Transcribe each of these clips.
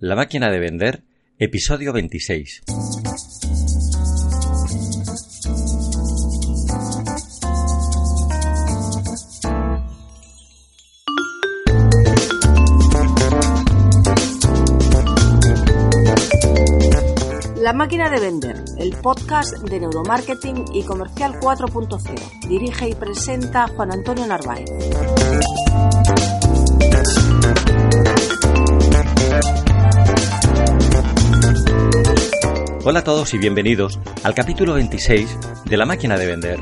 La máquina de vender, episodio 26. La máquina de vender, el podcast de neuromarketing y comercial 4.0. Dirige y presenta Juan Antonio Narváez. Hola a todos y bienvenidos al capítulo 26 de La máquina de vender.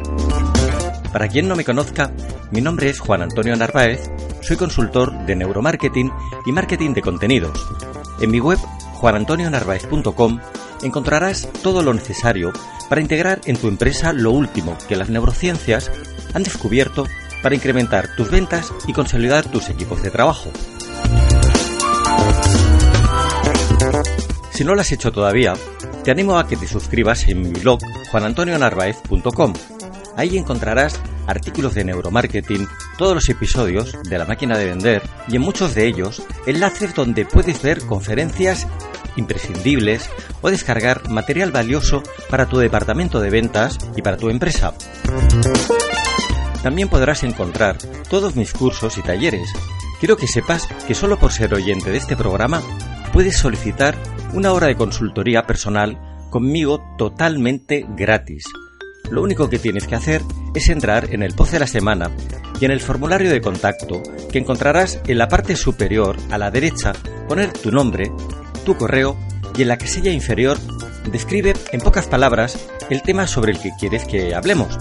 Para quien no me conozca, mi nombre es Juan Antonio Narváez, soy consultor de neuromarketing y marketing de contenidos. En mi web juanantonionarvaez.com encontrarás todo lo necesario para integrar en tu empresa lo último que las neurociencias han descubierto para incrementar tus ventas y consolidar tus equipos de trabajo. Si no lo has hecho todavía, te animo a que te suscribas en mi blog juanantonionarvaez.com. Ahí encontrarás artículos de neuromarketing, todos los episodios de la máquina de vender y en muchos de ellos enlaces donde puedes ver conferencias imprescindibles o descargar material valioso para tu departamento de ventas y para tu empresa. También podrás encontrar todos mis cursos y talleres. Quiero que sepas que solo por ser oyente de este programa puedes solicitar una hora de consultoría personal conmigo totalmente gratis. Lo único que tienes que hacer es entrar en el post de la semana y en el formulario de contacto que encontrarás en la parte superior a la derecha poner tu nombre, tu correo y en la casilla inferior describe en pocas palabras el tema sobre el que quieres que hablemos.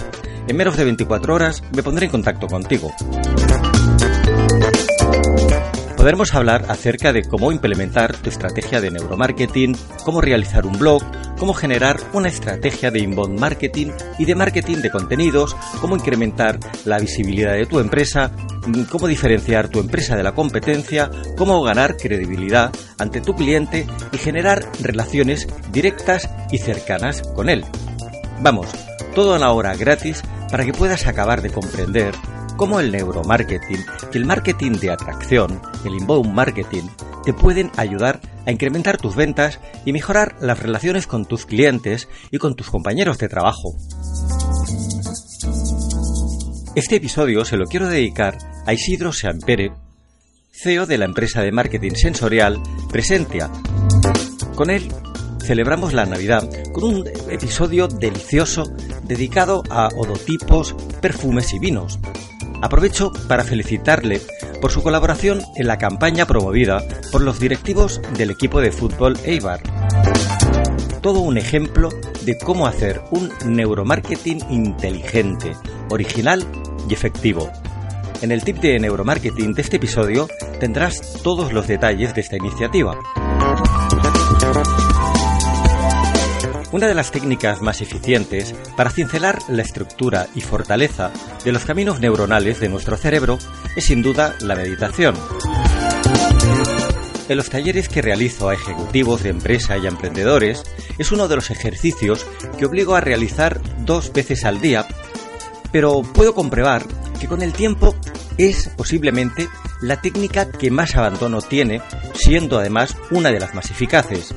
En menos de 24 horas me pondré en contacto contigo. Podremos hablar acerca de cómo implementar tu estrategia de neuromarketing, cómo realizar un blog, cómo generar una estrategia de inbound marketing y de marketing de contenidos, cómo incrementar la visibilidad de tu empresa, cómo diferenciar tu empresa de la competencia, cómo ganar credibilidad ante tu cliente y generar relaciones directas y cercanas con él. Vamos, todo a una hora gratis para que puedas acabar de comprender cómo el neuromarketing y el marketing de atracción, el inbound marketing, te pueden ayudar a incrementar tus ventas y mejorar las relaciones con tus clientes y con tus compañeros de trabajo. Este episodio se lo quiero dedicar a Isidro Seampere, CEO de la empresa de marketing sensorial Presentia. Con él celebramos la Navidad con un episodio delicioso dedicado a odotipos, perfumes y vinos. Aprovecho para felicitarle por su colaboración en la campaña promovida por los directivos del equipo de fútbol Eibar. Todo un ejemplo de cómo hacer un neuromarketing inteligente, original y efectivo. En el tip de neuromarketing de este episodio tendrás todos los detalles de esta iniciativa. Una de las técnicas más eficientes para cincelar la estructura y fortaleza de los caminos neuronales de nuestro cerebro es sin duda la meditación. En los talleres que realizo a ejecutivos de empresa y emprendedores es uno de los ejercicios que obligo a realizar dos veces al día, pero puedo comprobar que con el tiempo es posiblemente la técnica que más abandono tiene, siendo además una de las más eficaces.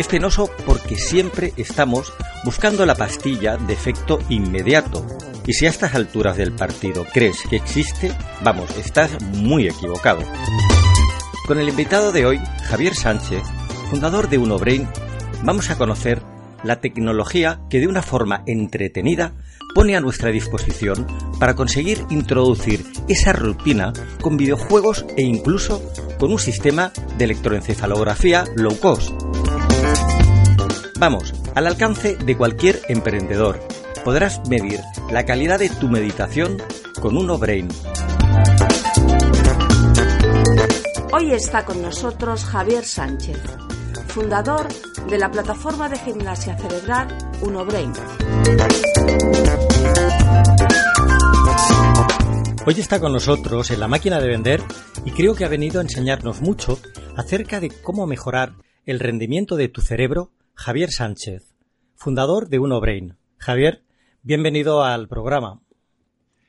Es penoso porque siempre estamos buscando la pastilla de efecto inmediato. Y si a estas alturas del partido crees que existe, vamos, estás muy equivocado. Con el invitado de hoy, Javier Sánchez, fundador de UnoBrain, vamos a conocer la tecnología que de una forma entretenida pone a nuestra disposición para conseguir introducir esa rutina con videojuegos e incluso con un sistema de electroencefalografía low cost. Vamos, al alcance de cualquier emprendedor. Podrás medir la calidad de tu meditación con Uno Brain. Hoy está con nosotros Javier Sánchez, fundador de la plataforma de gimnasia cerebral UnoBrain. Hoy está con nosotros en la máquina de vender y creo que ha venido a enseñarnos mucho acerca de cómo mejorar el rendimiento de tu cerebro Javier Sánchez, fundador de UnoBrain. Javier, bienvenido al programa.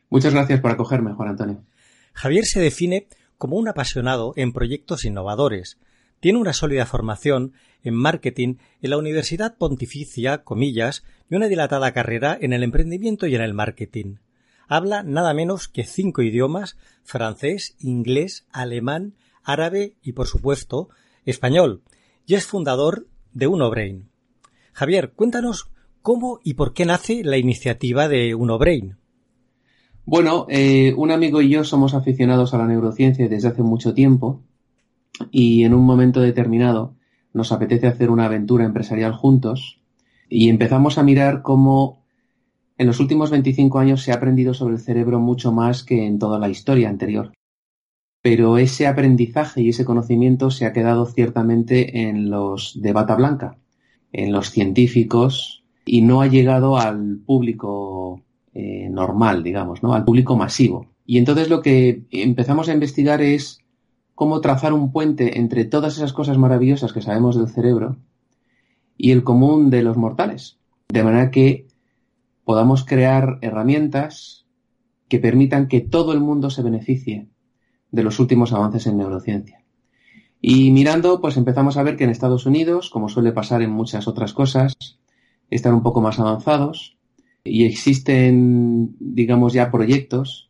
Muchas gracias por acogerme, Juan Antonio. Javier se define como un apasionado en proyectos innovadores, Tiene una sólida formación en marketing en la Universidad Pontificia, comillas, y una dilatada carrera en el emprendimiento y en el marketing. Habla nada menos que cinco idiomas francés, inglés, alemán, árabe y, por supuesto, español, y es fundador de UnoBrain. Javier, cuéntanos cómo y por qué nace la iniciativa de UnoBrain. Bueno, eh, un amigo y yo somos aficionados a la neurociencia desde hace mucho tiempo y en un momento determinado nos apetece hacer una aventura empresarial juntos y empezamos a mirar cómo en los últimos 25 años se ha aprendido sobre el cerebro mucho más que en toda la historia anterior. Pero ese aprendizaje y ese conocimiento se ha quedado ciertamente en los de bata blanca, en los científicos, y no ha llegado al público eh, normal, digamos, ¿no? Al público masivo. Y entonces lo que empezamos a investigar es cómo trazar un puente entre todas esas cosas maravillosas que sabemos del cerebro y el común de los mortales. De manera que podamos crear herramientas que permitan que todo el mundo se beneficie de los últimos avances en neurociencia. Y mirando, pues empezamos a ver que en Estados Unidos, como suele pasar en muchas otras cosas, están un poco más avanzados y existen, digamos, ya proyectos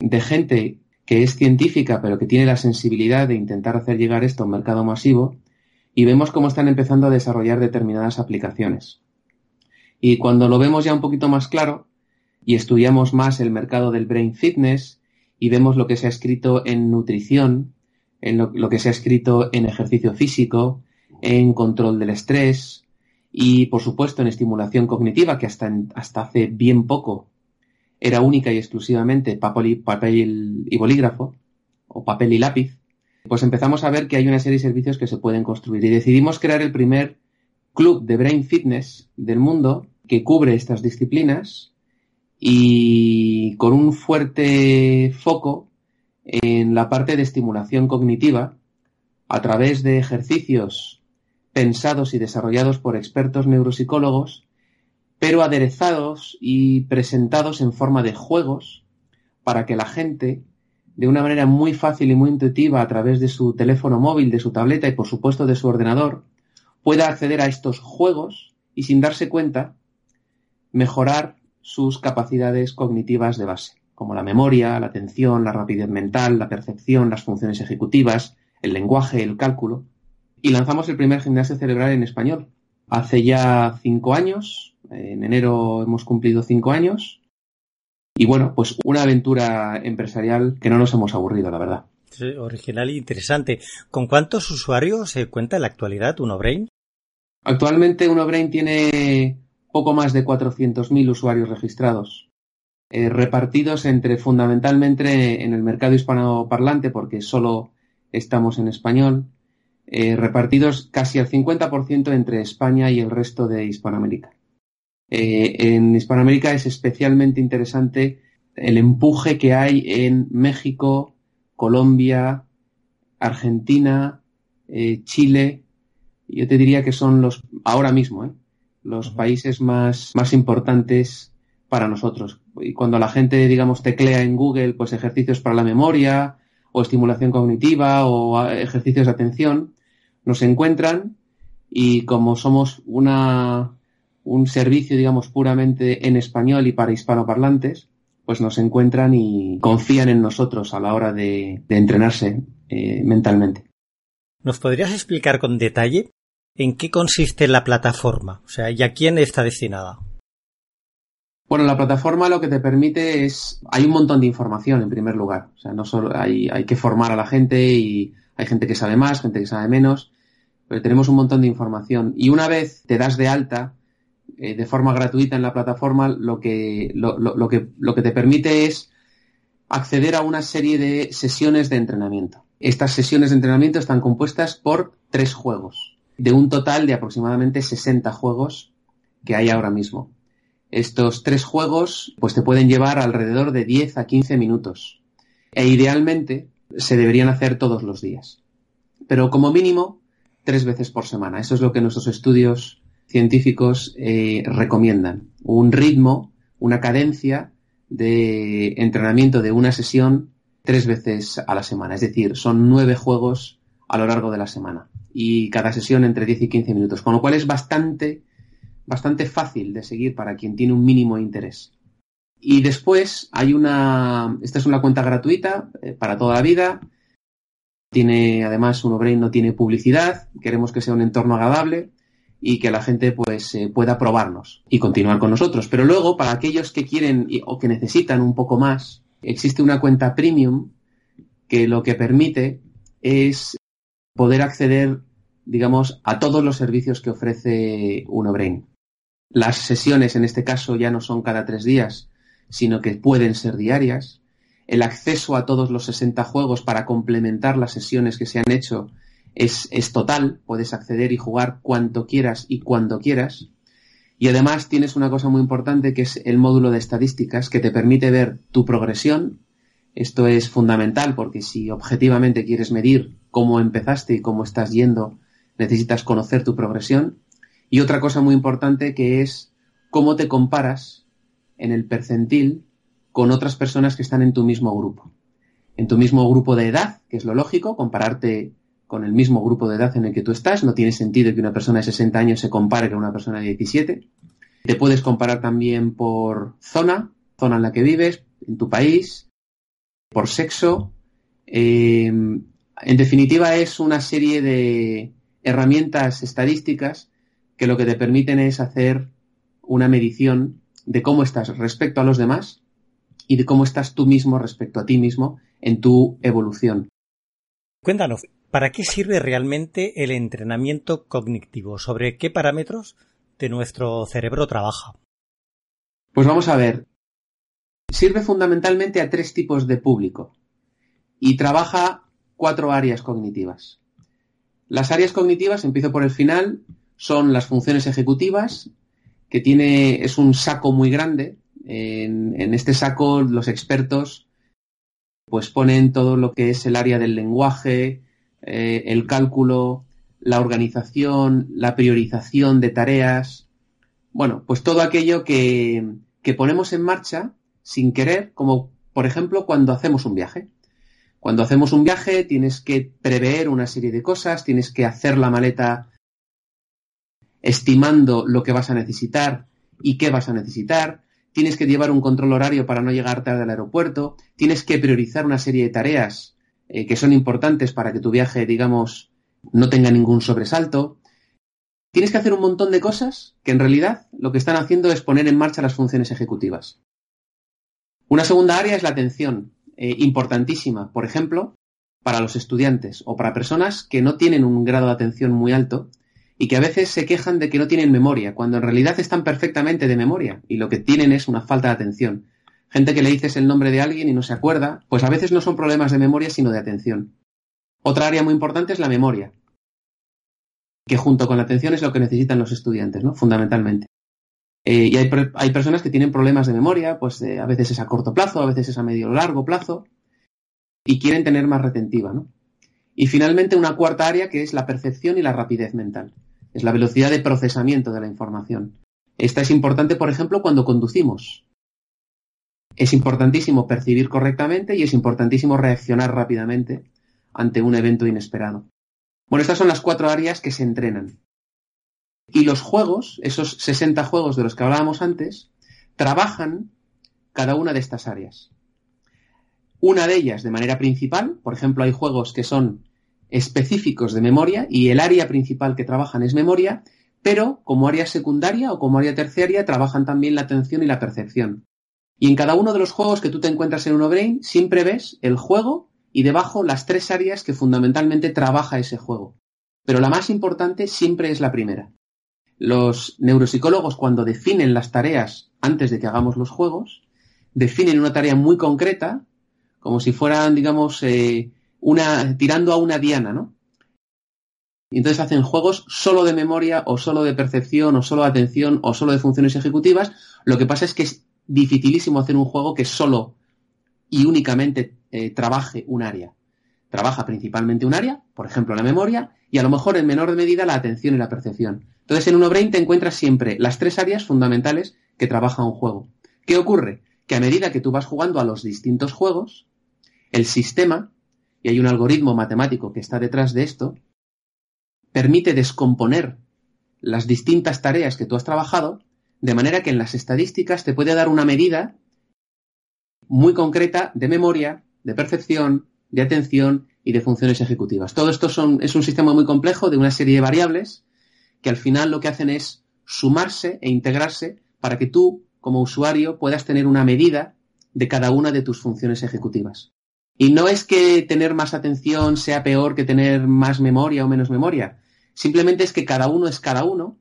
de gente que es científica, pero que tiene la sensibilidad de intentar hacer llegar esto a un mercado masivo, y vemos cómo están empezando a desarrollar determinadas aplicaciones. Y cuando lo vemos ya un poquito más claro, y estudiamos más el mercado del brain fitness, y vemos lo que se ha escrito en nutrición, en lo, que se ha escrito en ejercicio físico, en control del estrés, y por supuesto en estimulación cognitiva, que hasta, hasta hace bien poco era única y exclusivamente papel y bolígrafo, o papel y lápiz, pues empezamos a ver que hay una serie de servicios que se pueden construir. Y decidimos crear el primer club de Brain Fitness del mundo que cubre estas disciplinas y con un fuerte foco en la parte de estimulación cognitiva a través de ejercicios pensados y desarrollados por expertos neuropsicólogos pero aderezados y presentados en forma de juegos para que la gente, de una manera muy fácil y muy intuitiva a través de su teléfono móvil, de su tableta y por supuesto de su ordenador, pueda acceder a estos juegos y sin darse cuenta mejorar sus capacidades cognitivas de base, como la memoria, la atención, la rapidez mental, la percepción, las funciones ejecutivas, el lenguaje, el cálculo. Y lanzamos el primer gimnasio cerebral en español. Hace ya cinco años, en enero hemos cumplido cinco años. Y bueno, pues una aventura empresarial que no nos hemos aburrido, la verdad. Sí, original e interesante. ¿Con cuántos usuarios se cuenta en la actualidad UnoBrain? Actualmente UnoBrain tiene poco más de 400.000 usuarios registrados, eh, repartidos entre fundamentalmente en el mercado hispanoparlante, porque solo estamos en español, eh, repartidos casi al 50% entre España y el resto de Hispanoamérica. Eh, en Hispanoamérica es especialmente interesante el empuje que hay en México, Colombia, Argentina, eh, Chile. Yo te diría que son los, ahora mismo, los países más, más importantes para nosotros. Y cuando la gente, digamos, teclea en Google, pues ejercicios para la memoria, o estimulación cognitiva, o ejercicios de atención, nos encuentran y como somos una un servicio, digamos, puramente en español y para hispanoparlantes, pues nos encuentran y confían en nosotros a la hora de, entrenarse eh, mentalmente. ¿Nos podrías explicar con detalle en qué consiste la plataforma? O sea, ¿y a quién está destinada? Bueno, la plataforma lo que te permite es, hay un montón de información en primer lugar. O sea, no solo hay, que formar a la gente y hay gente que sabe más, gente que sabe menos, pero tenemos un montón de información. Y una vez te das de alta, eh, de forma gratuita en la plataforma, lo que, lo, que, lo que te permite es acceder a una serie de sesiones de entrenamiento. Estas sesiones de entrenamiento están compuestas por tres juegos, de un total de aproximadamente 60 juegos que hay ahora mismo. Estos tres juegos pues te pueden llevar alrededor de 10 a 15 minutos e idealmente se deberían hacer todos los días. Pero como mínimo tres veces por semana. Eso es lo que nuestros estudios científicos eh, recomiendan. Un ritmo, una cadencia de entrenamiento de una sesión tres veces a la semana. Es decir, son nueve juegos a lo largo de la semana. Y cada sesión entre 10 y 15 minutos, con lo cual es bastante, bastante fácil de seguir para quien tiene un mínimo interés. Y después hay una, esta es una cuenta gratuita eh, para toda la vida. Tiene, además, Unobrain no tiene publicidad. Queremos que sea un entorno agradable y que la gente pues eh, pueda probarnos y continuar con nosotros. Pero luego, para aquellos que quieren o que necesitan un poco más, existe una cuenta premium que lo que permite es poder acceder, digamos, a todos los servicios que ofrece Unobrain. Las sesiones, en este caso, ya no son cada tres días, sino que pueden ser diarias. El acceso a todos los 60 juegos para complementar las sesiones que se han hecho es, es total, puedes acceder y jugar cuanto quieras y cuando quieras. Y además tienes una cosa muy importante que es el módulo de estadísticas que te permite ver tu progresión. Esto es fundamental porque si objetivamente quieres medir cómo empezaste y cómo estás yendo, necesitas conocer tu progresión. Y otra cosa muy importante que es cómo te comparas en el percentil con otras personas que están en tu mismo grupo. En tu mismo grupo de edad, que es lo lógico, compararte con el mismo grupo de edad en el que tú estás. No tiene sentido que una persona de 60 años se compare con una persona de 17. Te puedes comparar también por zona, zona en la que vives, en tu país, por sexo. Eh, en definitiva, es una serie de herramientas estadísticas que lo que te permiten es hacer una medición de cómo estás respecto a los demás y de cómo estás tú mismo respecto a ti mismo en tu evolución. Cuéntanos, ¿Para qué sirve realmente el entrenamiento cognitivo? ¿Sobre qué parámetros de nuestro cerebro trabaja? Pues vamos a ver. Sirve fundamentalmente a tres tipos de público y trabaja cuatro áreas cognitivas. Las áreas cognitivas, empiezo por el final, son las funciones ejecutivas, que tiene, es un saco muy grande. En, este saco los expertos pues ponen todo lo que es el área del lenguaje, eh, el cálculo, la organización, la priorización de tareas, bueno, pues todo aquello que, que ponemos en marcha sin querer, como por ejemplo cuando hacemos un viaje. Cuando hacemos un viaje tienes que prever una serie de cosas, tienes que hacer la maleta estimando lo que vas a necesitar y qué vas a necesitar, tienes que llevar un control horario para no llegar tarde al aeropuerto, tienes que priorizar una serie de tareas eh, que son importantes para que tu viaje, digamos, no tenga ningún sobresalto. Tienes que hacer un montón de cosas que en realidad lo que están haciendo es poner en marcha las funciones ejecutivas. Una segunda área es la atención, eh, importantísima, por ejemplo, para los estudiantes o para personas que no tienen un grado de atención muy alto y que a veces se quejan de que no tienen memoria, cuando en realidad están perfectamente de memoria y lo que tienen es una falta de atención gente que le dices el nombre de alguien y no se acuerda, pues a veces no son problemas de memoria, sino de atención. Otra área muy importante es la memoria, que junto con la atención es lo que necesitan los estudiantes, ¿no? Fundamentalmente. Eh, y hay, personas que tienen problemas de memoria, pues eh, a veces es a corto plazo, a veces es a medio o largo plazo, y quieren tener más retentiva, ¿no? Y finalmente una cuarta área que es la percepción y la rapidez mental. Es la velocidad de procesamiento de la información. Esta es importante, por ejemplo, cuando conducimos. Es importantísimo percibir correctamente y es importantísimo reaccionar rápidamente ante un evento inesperado. Bueno, estas son las cuatro áreas que se entrenan. Y los juegos, esos 60 juegos de los que hablábamos antes, trabajan cada una de estas áreas. Una de ellas de manera principal, por ejemplo, hay juegos que son específicos de memoria y el área principal que trabajan es memoria, pero como área secundaria o como área terciaria trabajan también la atención y la percepción. Y en cada uno de los juegos que tú te encuentras en Unobrain, siempre ves el juego y debajo las tres áreas que fundamentalmente trabaja ese juego. Pero la más importante siempre es la primera. Los neuropsicólogos cuando definen las tareas antes de que hagamos los juegos, definen una tarea muy concreta, como si fueran, digamos, eh, una, tirando a una diana, ¿no? Y entonces hacen juegos solo de memoria o solo de percepción o solo de atención o solo de funciones ejecutivas. Lo que pasa es que dificilísimo hacer un juego que solo y únicamente eh, trabaje un área. Trabaja principalmente un área, por ejemplo la memoria, y a lo mejor en menor medida la atención y la percepción. Entonces en brain te encuentras siempre las tres áreas fundamentales que trabaja un juego. ¿Qué ocurre? Que a medida que tú vas jugando a los distintos juegos, el sistema, y hay un algoritmo matemático que está detrás de esto, permite descomponer las distintas tareas que tú has trabajado, de manera que en las estadísticas te puede dar una medida muy concreta de memoria, de percepción, de atención y de funciones ejecutivas. Todo esto es un sistema muy complejo de una serie de variables que al final lo que hacen es sumarse e integrarse para que tú, como usuario, puedas tener una medida de cada una de tus funciones ejecutivas. Y no es que tener más atención sea peor que tener más memoria o menos memoria. Simplemente es que cada uno es cada uno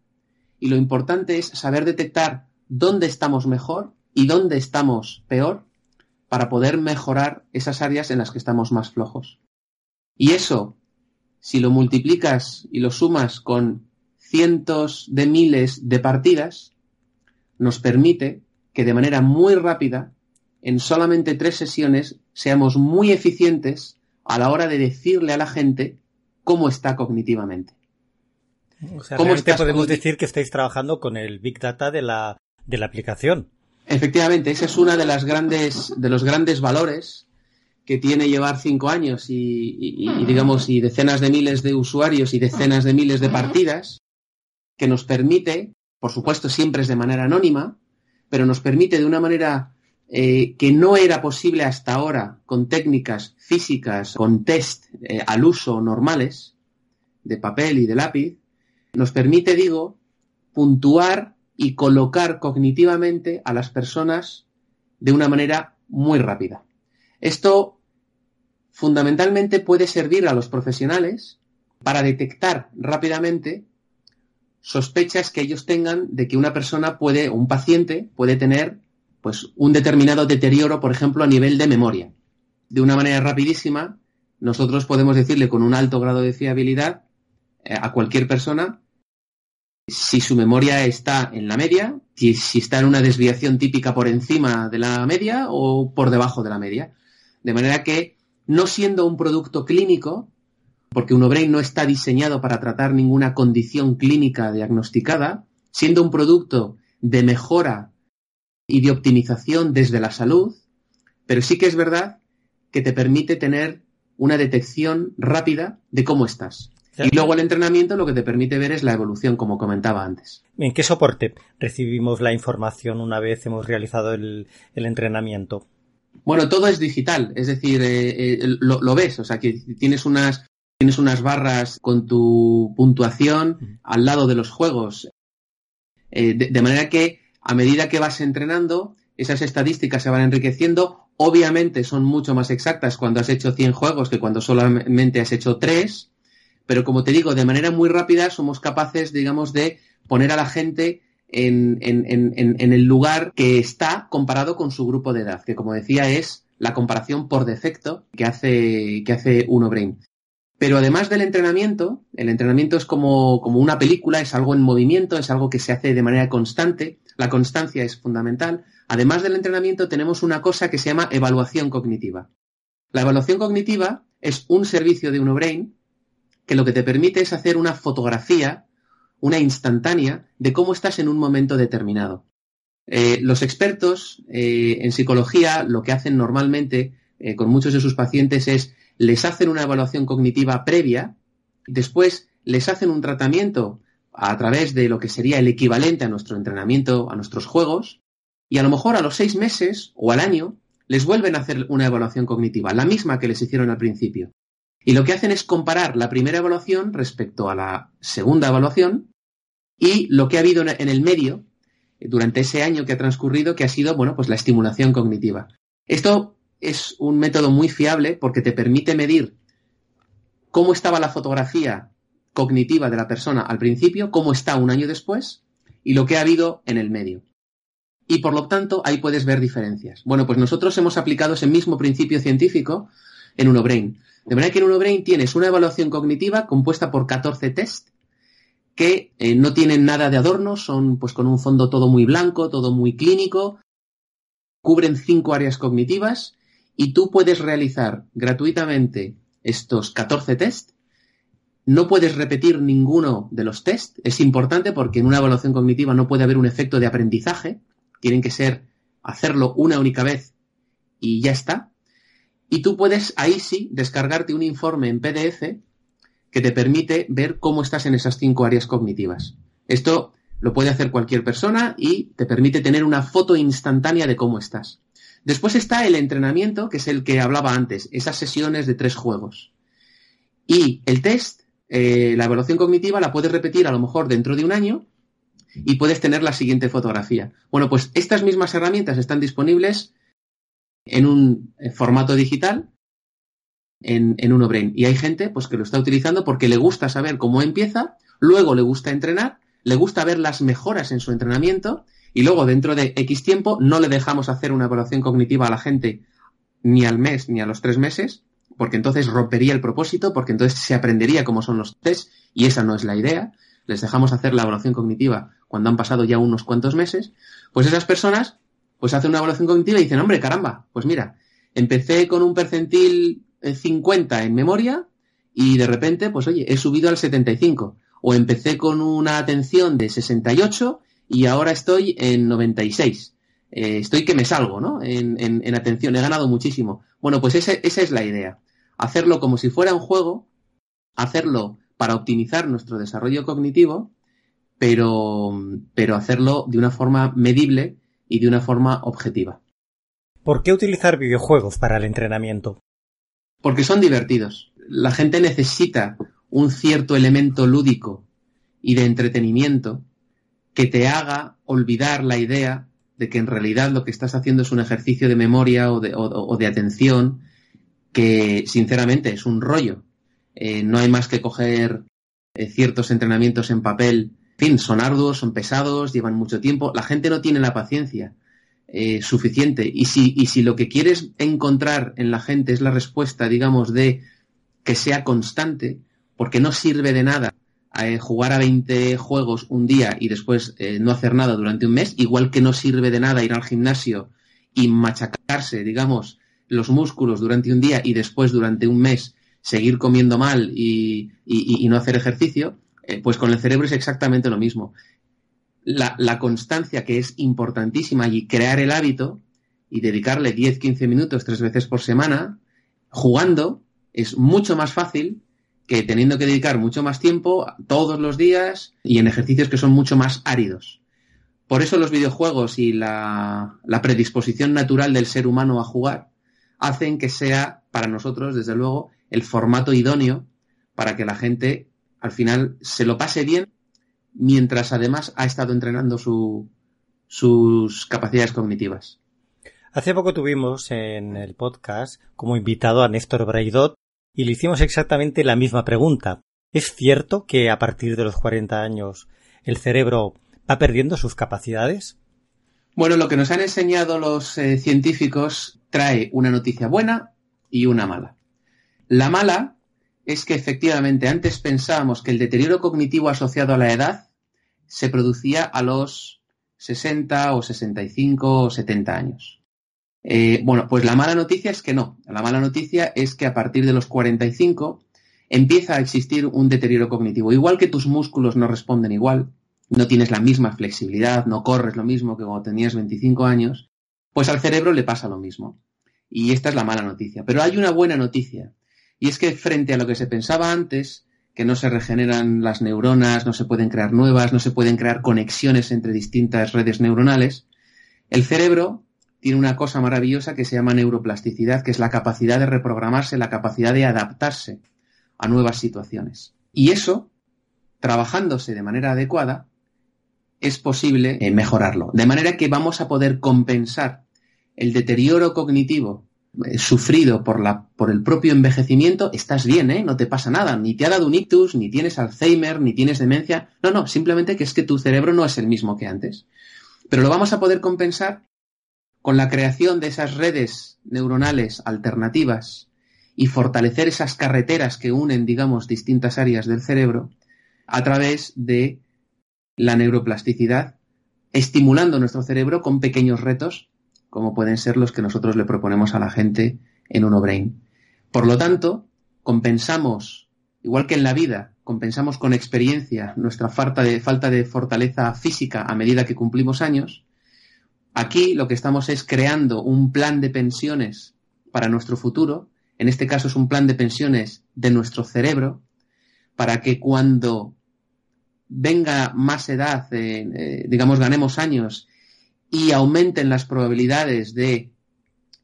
y lo importante es saber detectar dónde estamos mejor y dónde estamos peor para poder mejorar esas áreas en las que estamos más flojos. Y eso, si lo multiplicas y lo sumas con cientos de miles de partidas, nos permite que de manera muy rápida, en solamente tres sesiones, seamos muy eficientes a la hora de decirle a la gente cómo está cognitivamente. O sea, podemos decir que estáis trabajando con el Big Data de la, de la aplicación. Efectivamente, ese es uno de, las grandes, de los grandes valores que tiene llevar cinco años y, digamos, y decenas de miles de usuarios y decenas de miles de partidas, que nos permite, por supuesto siempre es de manera anónima, pero nos permite de una manera eh, que no era posible hasta ahora con técnicas físicas, con test eh, al uso normales, de papel y de lápiz, nos permite, digo, puntuar y colocar cognitivamente a las personas de una manera muy rápida. Esto fundamentalmente puede servir a los profesionales para detectar rápidamente sospechas que ellos tengan de que una persona puede, un paciente puede tener pues un determinado deterioro, por ejemplo, a nivel de memoria. De una manera rapidísima, nosotros podemos decirle con un alto grado de fiabilidad eh, a cualquier persona si su memoria está en la media, si, está en una desviación típica por encima de la media o por debajo de la media. De manera que, no siendo un producto clínico, porque un brain no está diseñado para tratar ninguna condición clínica diagnosticada, siendo un producto de mejora y de optimización desde la salud, pero sí que es verdad que te permite tener una detección rápida de cómo estás. Y luego el entrenamiento lo que te permite ver es la evolución, como comentaba antes. ¿En qué soporte recibimos la información una vez hemos realizado el, entrenamiento? Bueno, todo es digital, es decir, eh, eh, lo, ves, o sea, que tienes unas, tienes unas barras con tu puntuación al lado de los juegos, eh, de, manera que a medida que vas entrenando, esas estadísticas se van enriqueciendo. Obviamente son mucho más exactas cuando has hecho 100 juegos que cuando solamente has hecho 3 pero como te digo, de manera muy rápida somos capaces, digamos, de poner a la gente en, el lugar que está comparado con su grupo de edad, que como decía es la comparación por defecto que hace, que hace Uno Brain. Pero además del entrenamiento, el entrenamiento es como, como, una película, es algo en movimiento, es algo que se hace de manera constante, la constancia es fundamental. Además del entrenamiento tenemos una cosa que se llama evaluación cognitiva. La evaluación cognitiva es un servicio de UnoBrain que lo que te permite es hacer una fotografía, una instantánea, de cómo estás en un momento determinado. Eh, los expertos eh, en psicología lo que hacen normalmente eh, con muchos de sus pacientes es les hacen una evaluación cognitiva previa, después les hacen un tratamiento a través de lo que sería el equivalente a nuestro entrenamiento, a nuestros juegos, y a lo mejor a los seis meses o al año les vuelven a hacer una evaluación cognitiva, la misma que les hicieron al principio. Y lo que hacen es comparar la primera evaluación respecto a la segunda evaluación y lo que ha habido en el medio durante ese año que ha transcurrido, que ha sido, bueno, pues la estimulación cognitiva. Esto es un método muy fiable porque te permite medir cómo estaba la fotografía cognitiva de la persona al principio, cómo está un año después y lo que ha habido en el medio. Y por lo tanto, ahí puedes ver diferencias. Bueno, pues nosotros hemos aplicado ese mismo principio científico en UnoBrain. De manera que en UnoBrain tienes una evaluación cognitiva compuesta por 14 test que eh, no tienen nada de adorno, son pues con un fondo todo muy blanco, todo muy clínico, cubren cinco áreas cognitivas y tú puedes realizar gratuitamente estos 14 test. No puedes repetir ninguno de los test. Es importante porque en una evaluación cognitiva no puede haber un efecto de aprendizaje. Tienen que ser hacerlo una única vez y ya está. Y tú puedes ahí sí descargarte un informe en PDF que te permite ver cómo estás en esas cinco áreas cognitivas. Esto lo puede hacer cualquier persona y te permite tener una foto instantánea de cómo estás. Después está el entrenamiento, que es el que hablaba antes, esas sesiones de tres juegos. Y el test, eh, la evaluación cognitiva, la puedes repetir a lo mejor dentro de un año y puedes tener la siguiente fotografía. Bueno, pues estas mismas herramientas están disponibles en un formato digital en, en Unobrain. Y hay gente pues, que lo está utilizando porque le gusta saber cómo empieza, luego le gusta entrenar, le gusta ver las mejoras en su entrenamiento y luego dentro de X tiempo no le dejamos hacer una evaluación cognitiva a la gente ni al mes ni a los tres meses, porque entonces rompería el propósito, porque entonces se aprendería cómo son los test y esa no es la idea. Les dejamos hacer la evaluación cognitiva cuando han pasado ya unos cuantos meses, pues esas personas pues hacen una evaluación cognitiva y dicen, hombre, caramba, pues mira, empecé con un percentil 50 eh, en memoria y de repente, pues oye, he subido al 75. O empecé con una atención de 68 y ahora estoy en 96. Eh, estoy que me salgo, ¿no? En, en, atención, he ganado muchísimo. Bueno, pues esa es la idea. Hacerlo como si fuera un juego, hacerlo para optimizar nuestro desarrollo cognitivo, pero, pero hacerlo de una forma medible y de una forma objetiva. ¿Por qué utilizar videojuegos para el entrenamiento? Porque son divertidos. La gente necesita un cierto elemento lúdico y de entretenimiento que te haga olvidar la idea de que en realidad lo que estás haciendo es un ejercicio de memoria o de, atención que sinceramente es un rollo. Eh, no hay más que coger eh, ciertos entrenamientos en papel fin, son arduos, son pesados, llevan mucho tiempo. La gente no tiene la paciencia eh, suficiente. Y si, y si lo que quieres encontrar en la gente es la respuesta, digamos, de que sea constante, porque no sirve de nada eh, jugar a 20 juegos un día y después eh, no hacer nada durante un mes, igual que no sirve de nada ir al gimnasio y machacarse, digamos, los músculos durante un día y después durante un mes seguir comiendo mal y, y no hacer ejercicio, eh, pues con el cerebro es exactamente lo mismo. La, constancia que es importantísima y crear el hábito y dedicarle 10-15 minutos tres veces por semana jugando es mucho más fácil que teniendo que dedicar mucho más tiempo todos los días y en ejercicios que son mucho más áridos. Por eso los videojuegos y la, predisposición natural del ser humano a jugar hacen que sea para nosotros, desde luego, el formato idóneo para que la gente al final se lo pase bien mientras además ha estado entrenando sus capacidades cognitivas. Hace poco tuvimos en el podcast como invitado a Néstor Braidot y le hicimos exactamente la misma pregunta. ¿Es cierto que a partir de los 40 años el cerebro va perdiendo sus capacidades? Bueno, lo que nos han enseñado los eh, científicos trae una noticia buena y una mala. La mala es que efectivamente antes pensábamos que el deterioro cognitivo asociado a la edad se producía a los 60 o 65 o 70 años. Eh, bueno, pues la mala noticia es que no. La mala noticia es que a partir de los 45 empieza a existir un deterioro cognitivo. Igual que tus músculos no responden igual, no tienes la misma flexibilidad, no corres lo mismo que cuando tenías 25 años, pues al cerebro le pasa lo mismo. Y esta es la mala noticia. Pero hay una buena noticia. Y es que frente a lo que se pensaba antes, que no se regeneran las neuronas, no se pueden crear nuevas, no se pueden crear conexiones entre distintas redes neuronales, el cerebro tiene una cosa maravillosa que se llama neuroplasticidad, que es la capacidad de reprogramarse, la capacidad de adaptarse a nuevas situaciones. Y eso, trabajándose de manera adecuada, es posible eh, mejorarlo. De manera que vamos a poder compensar el deterioro cognitivo eh, sufrido por, la, por el propio envejecimiento, estás bien, ¿eh? No te pasa nada. Ni te ha dado un ictus, ni tienes Alzheimer, ni tienes demencia. No, no, simplemente que es que tu cerebro no es el mismo que antes. Pero lo vamos a poder compensar con la creación de esas redes neuronales alternativas y fortalecer esas carreteras que unen, digamos, distintas áreas del cerebro a través de la neuroplasticidad, estimulando nuestro cerebro con pequeños retos como pueden ser los que nosotros le proponemos a la gente en Unobrain. Por lo tanto, compensamos, igual que en la vida, compensamos con experiencia nuestra falta de, falta de fortaleza física a medida que cumplimos años, aquí lo que estamos es creando un plan de pensiones para nuestro futuro, en este caso es un plan de pensiones de nuestro cerebro, para que cuando venga más edad, eh, eh, digamos, ganemos años y aumenten las probabilidades de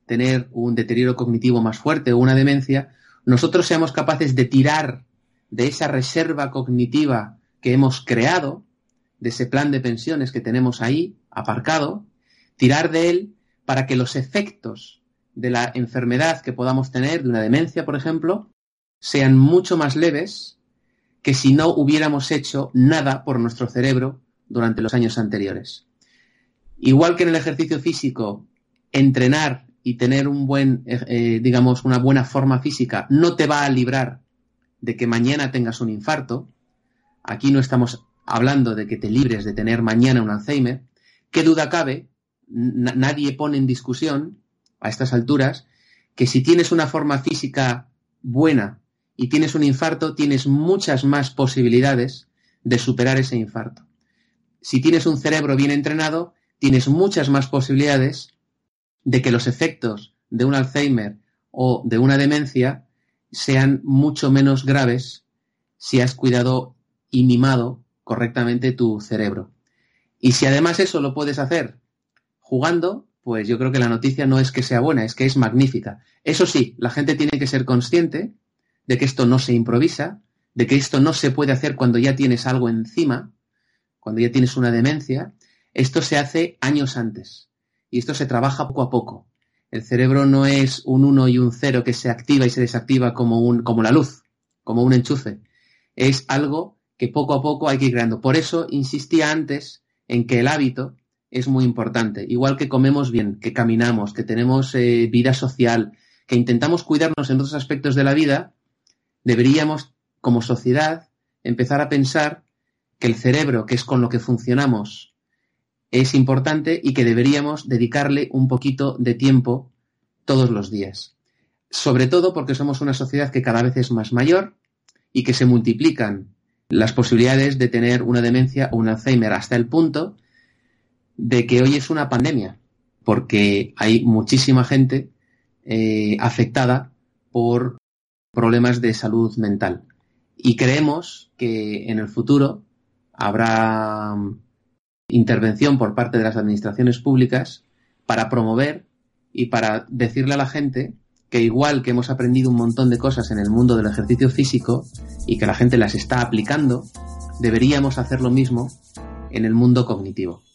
tener un deterioro cognitivo más fuerte o una demencia, nosotros seamos capaces de tirar de esa reserva cognitiva que hemos creado, de ese plan de pensiones que tenemos ahí aparcado, tirar de él para que los efectos de la enfermedad que podamos tener, de una demencia, por ejemplo, sean mucho más leves que si no hubiéramos hecho nada por nuestro cerebro durante los años anteriores. Igual que en el ejercicio físico, entrenar y tener un buen, eh, digamos, una buena forma física no te va a librar de que mañana tengas un infarto. Aquí no estamos hablando de que te libres de tener mañana un Alzheimer. ¿Qué duda cabe? Nadie pone en discusión a estas alturas que si tienes una forma física buena y tienes un infarto, tienes muchas más posibilidades de superar ese infarto. Si tienes un cerebro bien entrenado, tienes muchas más posibilidades de que los efectos de un Alzheimer o de una demencia sean mucho menos graves si has cuidado y mimado correctamente tu cerebro. Y si además eso lo puedes hacer jugando, pues yo creo que la noticia no es que sea buena, es que es magnífica. Eso sí, la gente tiene que ser consciente de que esto no se improvisa, de que esto no se puede hacer cuando ya tienes algo encima, cuando ya tienes una demencia. Esto se hace años antes y esto se trabaja poco a poco. El cerebro no es un 1 y un 0 que se activa y se desactiva como, un, como la luz, como un enchufe. Es algo que poco a poco hay que ir creando. Por eso insistía antes en que el hábito es muy importante. Igual que comemos bien, que caminamos, que tenemos eh, vida social, que intentamos cuidarnos en otros aspectos de la vida, deberíamos, como sociedad, empezar a pensar que el cerebro, que es con lo que funcionamos, es importante y que deberíamos dedicarle un poquito de tiempo todos los días. Sobre todo porque somos una sociedad que cada vez es más mayor y que se multiplican las posibilidades de tener una demencia o un Alzheimer hasta el punto de que hoy es una pandemia, porque hay muchísima gente eh, afectada por problemas de salud mental. Y creemos que en el futuro habrá mm, intervención por parte de las administraciones públicas para promover y para decirle a la gente que igual que hemos aprendido un montón de cosas en el mundo del ejercicio físico y que la gente las está aplicando, deberíamos hacer lo mismo en el mundo cognitivo.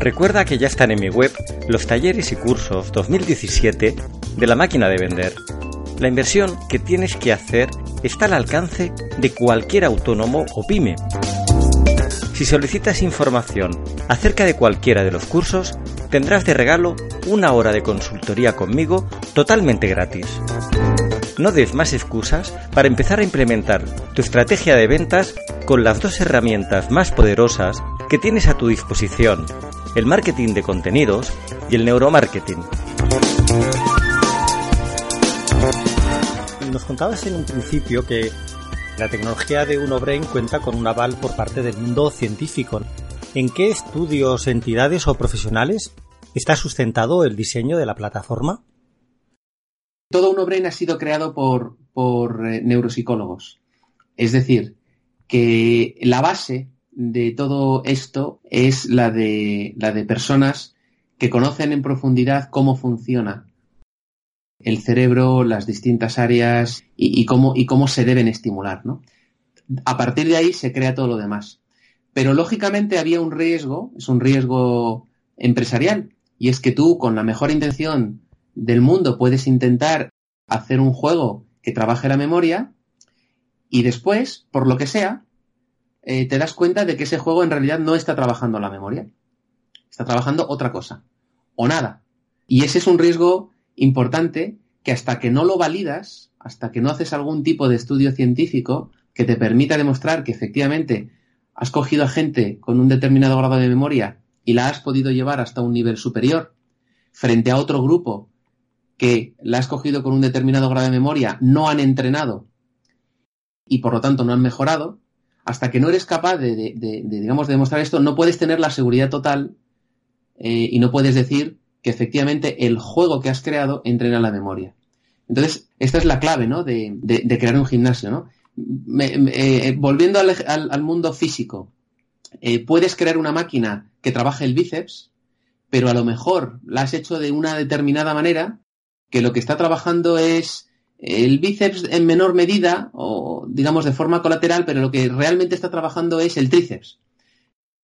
Recuerda que ya están en mi web los talleres y cursos 2017 de la máquina de vender. La inversión que tienes que hacer está al alcance de cualquier autónomo o pyme. Si solicitas información acerca de cualquiera de los cursos, tendrás de regalo una hora de consultoría conmigo totalmente gratis. No des más excusas para empezar a implementar tu estrategia de ventas con las dos herramientas más poderosas que tienes a tu disposición el marketing de contenidos y el neuromarketing. Nos contabas en un principio que la tecnología de UnoBrain cuenta con un aval por parte del mundo científico. ¿En qué estudios, entidades o profesionales está sustentado el diseño de la plataforma? Todo UnoBrain ha sido creado por, por eh, neuropsicólogos. Es decir, que la base de todo esto es la de, la de personas que conocen en profundidad cómo funciona el cerebro, las distintas áreas y, cómo, y cómo se deben estimular. ¿no? A partir de ahí se crea todo lo demás. Pero lógicamente había un riesgo, es un riesgo empresarial, y es que tú con la mejor intención del mundo puedes intentar hacer un juego que trabaje la memoria y después, por lo que sea, eh, te das cuenta de que ese juego en realidad no está trabajando la memoria. Está trabajando otra cosa. O nada. Y ese es un riesgo importante que hasta que no lo validas, hasta que no haces algún tipo de estudio científico que te permita demostrar que efectivamente has cogido a gente con un determinado grado de memoria y la has podido llevar hasta un nivel superior frente a otro grupo que la has cogido con un determinado grado de memoria, no han entrenado y por lo tanto no han mejorado, hasta que no eres capaz de, digamos, demostrar esto, no puedes tener la seguridad total eh, y no puedes decir que efectivamente el juego que has creado entrena la memoria. Entonces, esta es la clave, ¿no? De, crear un gimnasio. Eh, volviendo al, mundo físico, eh, puedes crear una máquina que trabaje el bíceps, pero a lo mejor la has hecho de una determinada manera que lo que está trabajando es el bíceps en menor medida o digamos de forma colateral, pero lo que realmente está trabajando es el tríceps.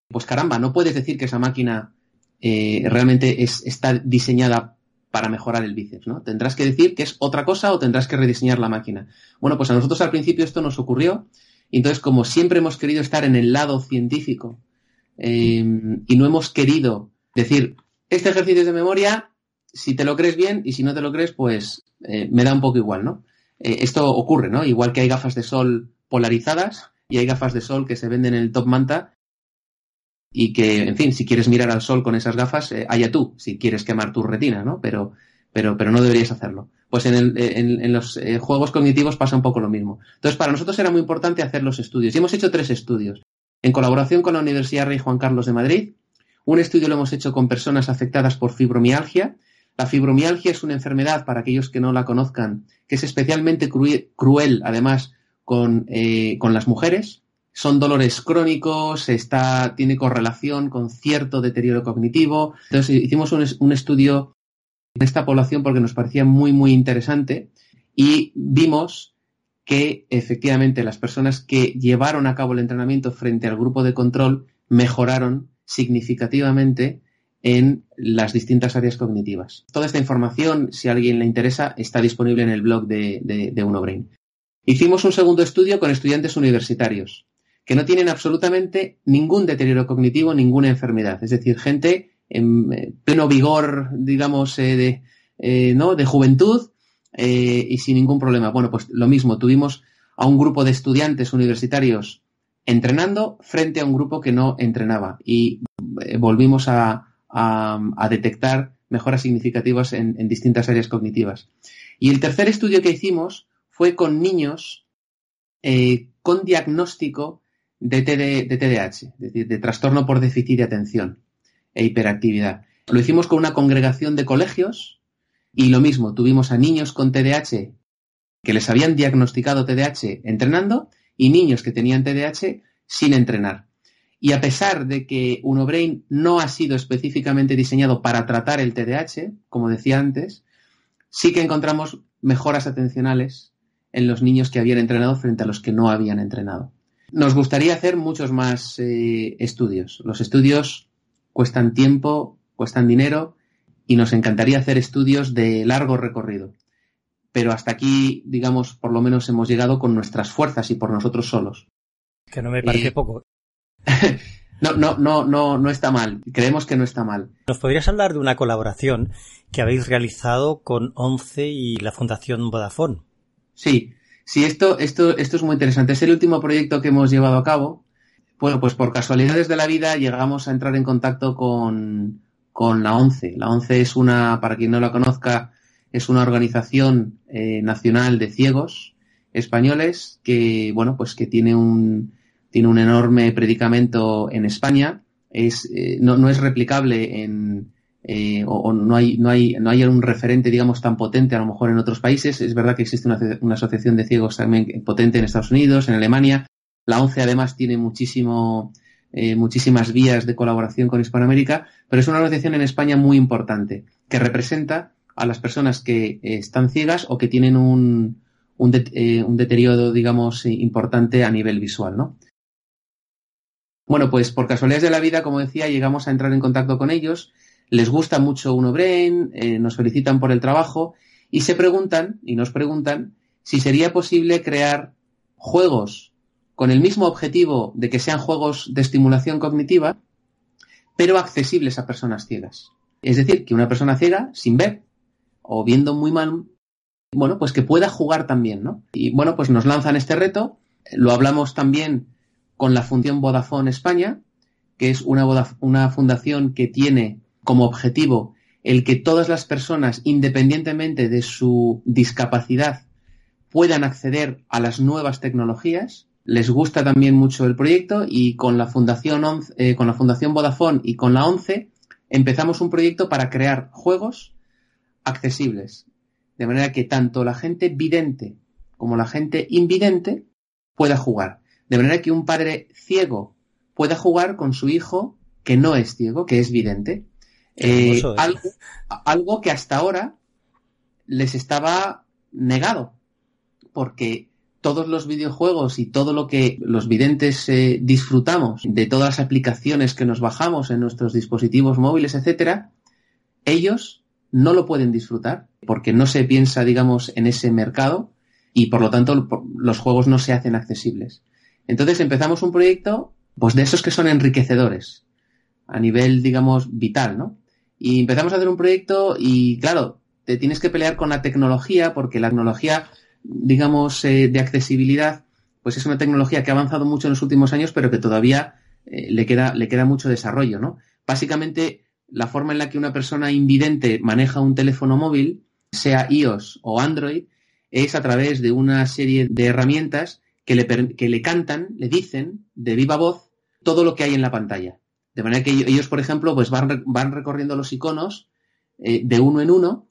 Pues caramba, no puedes decir que esa máquina eh, realmente está diseñada para mejorar el bíceps, ¿no? Tendrás que decir que es otra cosa o tendrás que rediseñar la máquina. Bueno, pues a nosotros al principio esto nos ocurrió, y entonces como siempre hemos querido estar en el lado científico eh, y no hemos querido decir, este ejercicio es de memoria, si te lo crees bien y si no te lo crees, pues eh, me da un poco igual, ¿no? Eh, esto ocurre, ¿no? Igual que hay gafas de sol polarizadas y hay gafas de sol que se venden en el top manta y que, en fin, si quieres mirar al sol con esas gafas, eh, haya tú, si quieres quemar tu retina, ¿no? Pero, pero, pero no deberías hacerlo. Pues en, el, en, en los juegos cognitivos pasa un poco lo mismo. Entonces, para nosotros era muy importante hacer los estudios. Y hemos hecho tres estudios. En colaboración con la Universidad Rey Juan Carlos de Madrid, un estudio lo hemos hecho con personas afectadas por fibromialgia. La fibromialgia es una enfermedad, para aquellos que no la conozcan, que es especialmente cruel, además, eh, con, las mujeres. Son dolores crónicos, está, tiene correlación con cierto deterioro cognitivo. Entonces hicimos un, un estudio en esta población porque nos parecía muy, muy interesante y vimos que efectivamente las personas que llevaron a cabo el entrenamiento frente al grupo de control mejoraron significativamente en las distintas áreas cognitivas. Toda esta información, si a alguien le interesa, está disponible en el blog de, de, UnoBrain. Hicimos un segundo estudio con estudiantes universitarios que no tienen absolutamente ningún deterioro cognitivo, ninguna enfermedad. Es decir, gente en eh, pleno vigor, digamos, eh, de, eh, ¿no? de juventud y sin ningún problema. Bueno, pues lo mismo, tuvimos a un grupo de estudiantes universitarios entrenando frente a un grupo que no entrenaba y eh, volvimos a, detectar mejoras significativas en, distintas áreas cognitivas. Y el tercer estudio que hicimos fue con niños eh, con diagnóstico de, de es decir, de trastorno por déficit de atención e hiperactividad. Lo hicimos con una congregación de colegios y lo mismo, tuvimos a niños con TDAH que les habían diagnosticado TDAH entrenando y niños que tenían TDAH sin entrenar. Y a pesar de que UnoBrain no ha sido específicamente diseñado para tratar el TDAH, como decía antes, sí que encontramos mejoras atencionales en los niños que habían entrenado frente a los que no habían entrenado. Nos gustaría hacer muchos más eh, estudios. Los estudios cuestan tiempo, cuestan dinero y nos encantaría hacer estudios de largo recorrido pero hasta aquí, digamos, por lo menos hemos llegado con nuestras fuerzas y por nosotros solos. Que no me parece poco. no, no, no, no, no está mal. Creemos que no está mal. ¿Nos podrías hablar de una colaboración que habéis realizado con ONCE y la Fundación Vodafone? Sí, sí, esto, esto, esto es muy interesante. Es el último proyecto que hemos llevado a cabo. Bueno, pues por casualidades de la vida llegamos a entrar en contacto con, con la ONCE. La ONCE es una, para quien no la conozca, es una organización eh, nacional de ciegos españoles que, bueno, pues que tiene un, tiene un enorme predicamento en España. Es, eh, no, no, es replicable en, eh, o, no, hay, no, hay, no hay un referente, digamos, tan potente a lo mejor en otros países. Es verdad que existe una, asociación de ciegos también potente en Estados Unidos, en Alemania. La ONCE además tiene muchísimo, muchísimas vías de colaboración con Hispanoamérica, pero es una organización en España muy importante que representa a las personas que eh, están ciegas o que tienen un, eh, un, deterioro, digamos, importante a nivel visual, ¿no? Bueno, pues por casualidades de la vida, como decía, llegamos a entrar en contacto con ellos, les gusta mucho Uno Brain, eh, nos felicitan por el trabajo y se preguntan, y nos preguntan, si sería posible crear juegos con el mismo objetivo de que sean juegos de estimulación cognitiva, pero accesibles a personas ciegas. Es decir, que una persona ciega, sin ver, o viendo muy mal, bueno, pues que pueda jugar también, ¿no? Y bueno, pues nos lanzan este reto, lo hablamos también con la Fundación Vodafone España, que es una, una fundación que tiene como objetivo el que todas las personas, independientemente de su discapacidad, puedan acceder a las nuevas tecnologías. Les gusta también mucho el proyecto y con la Fundación, eh, con la Fundación Vodafone y con la ONCE empezamos un proyecto para crear juegos accesibles de manera que tanto la gente vidente como la gente invidente pueda jugar. De manera que un padre ciego pueda jugar con su hijo que no es ciego, que es vidente. Eh, algo, algo que hasta ahora les estaba negado, porque todos los videojuegos y todo lo que los videntes eh, disfrutamos de todas las aplicaciones que nos bajamos en nuestros dispositivos móviles, etcétera, ellos no lo pueden disfrutar porque no se piensa, digamos, en ese mercado y por lo tanto los juegos no se hacen accesibles. Entonces empezamos un proyecto, pues de esos que son enriquecedores a nivel, digamos, vital, ¿no? Y empezamos a hacer un proyecto y, claro, te tienes que pelear con la tecnología porque la tecnología, digamos, eh, de accesibilidad, pues es una tecnología que ha avanzado mucho en los últimos años, pero que todavía eh, le, queda, le queda mucho desarrollo, ¿no? Básicamente, la forma en la que una persona invidente maneja un teléfono móvil, sea iOS o Android, es a través de una serie de herramientas que le, que le cantan, le dicen de viva voz todo lo que hay en la pantalla. De manera que ellos, por ejemplo, pues van, van recorriendo los iconos eh, de uno en uno,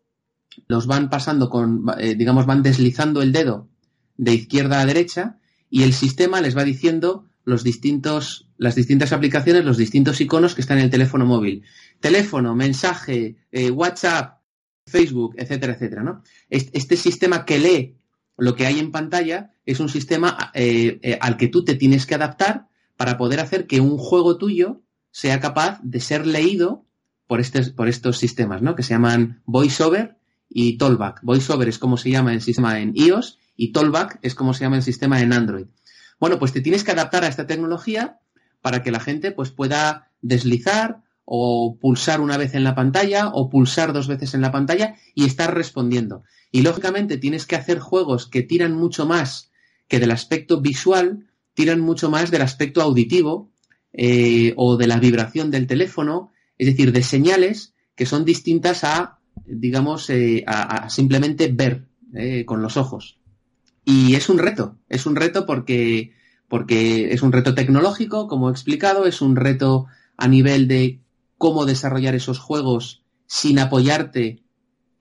los van pasando con, eh, digamos, van deslizando el dedo de izquierda a derecha y el sistema les va diciendo los distintos, las distintas aplicaciones, los distintos iconos que están en el teléfono móvil. Teléfono, mensaje, eh, WhatsApp, Facebook, etcétera, etcétera, ¿no? Este sistema que lee lo que hay en pantalla es un sistema eh, eh, al que tú te tienes que adaptar para poder hacer que un juego tuyo sea capaz de ser leído por, por estos sistemas, ¿no? Que se llaman VoiceOver y Tollback. VoiceOver es como se llama el sistema en iOS y Tollback es como se llama el sistema en Android. Bueno, pues te tienes que adaptar a esta tecnología para que la gente pues pueda deslizar o pulsar una vez en la pantalla o pulsar dos veces en la pantalla y estar respondiendo. Y lógicamente tienes que hacer juegos que tiran mucho más que del aspecto visual, tiran mucho más del aspecto auditivo eh, o de la vibración del teléfono, es decir, de señales que son distintas a, digamos, eh, a, simplemente ver eh, con los ojos. Y es un reto, es un reto porque, porque es un reto tecnológico, como he explicado, es un reto a nivel de cómo desarrollar esos juegos sin apoyarte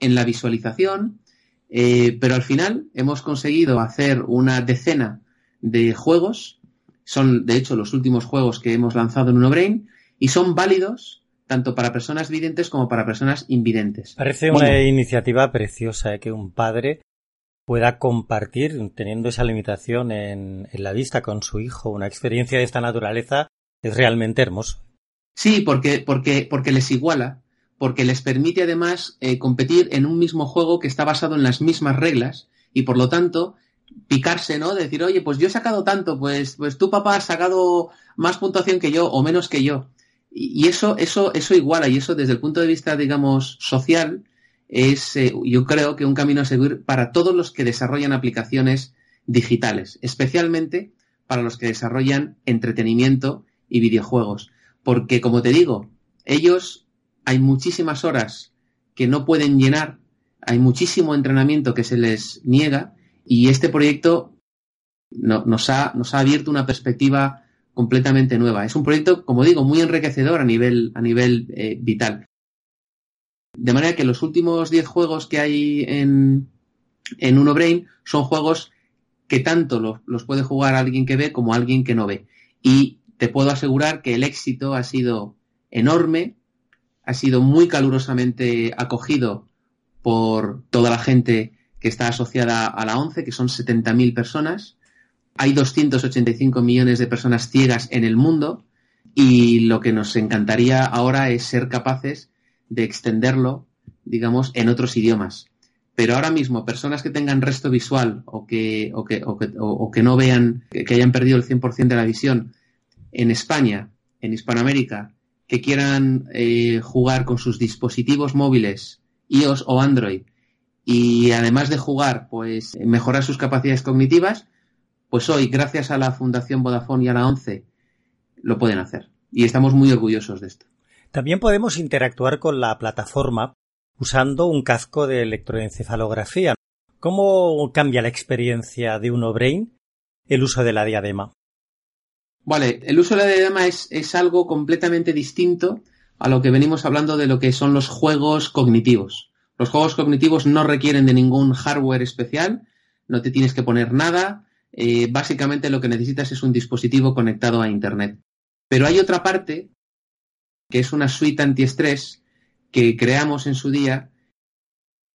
en la visualización, eh, pero al final hemos conseguido hacer una decena de juegos, son de hecho los últimos juegos que hemos lanzado en UnoBrain, y son válidos tanto para personas videntes como para personas invidentes. Parece una iniciativa preciosa ¿eh? que un padre pueda compartir, teniendo esa limitación en, en la vista con su hijo, una experiencia de esta naturaleza, es realmente hermoso. Sí, porque, porque, porque les iguala, porque les permite además eh, competir en un mismo juego que está basado en las mismas reglas y por lo tanto picarse, ¿no? decir, oye, pues yo he sacado tanto, pues, pues tu papá has sacado más puntuación que yo o menos que yo. Y, eso, eso, eso iguala y eso desde el punto de vista, digamos, social, es, eh, yo creo que un camino a seguir para todos los que desarrollan aplicaciones digitales, especialmente para los que desarrollan entretenimiento y videojuegos porque como te digo, ellos hay muchísimas horas que no pueden llenar, hay muchísimo entrenamiento que se les niega y este proyecto nos, ha, abierto una perspectiva completamente nueva. Es un proyecto, como digo, muy enriquecedor a nivel, a nivel eh, vital. De manera que los últimos 10 juegos que hay en, en UnoBrain son juegos que tanto los, los puede jugar alguien que ve como alguien que no ve. Y te puedo asegurar que el éxito ha sido enorme, ha sido muy calurosamente acogido por toda la gente que está asociada a la ONCE, que son 70.000 personas. Hay 285 millones de personas ciegas en el mundo y lo que nos encantaría ahora es ser capaces de extenderlo, digamos, en otros idiomas. Pero ahora mismo, personas que tengan resto visual o que, o que, o que, o que no vean, que hayan perdido el 100% de la visión, en España, en Hispanoamérica, que quieran eh, jugar con sus dispositivos móviles, iOS o Android, y además de jugar, pues mejorar sus capacidades cognitivas, pues hoy, gracias a la Fundación Vodafone y a la ONCE, lo pueden hacer. Y estamos muy orgullosos de esto. También podemos interactuar con la plataforma usando un casco de electroencefalografía. ¿Cómo cambia la experiencia de uno brain el uso de la diadema? Vale, el uso de la diadema es, algo completamente distinto a lo que venimos hablando de lo que son los juegos cognitivos. Los juegos cognitivos no requieren de ningún hardware especial, no te tienes que poner nada, eh, básicamente lo que necesitas es un dispositivo conectado a Internet. Pero hay otra parte, que es una suite antiestrés que creamos en su día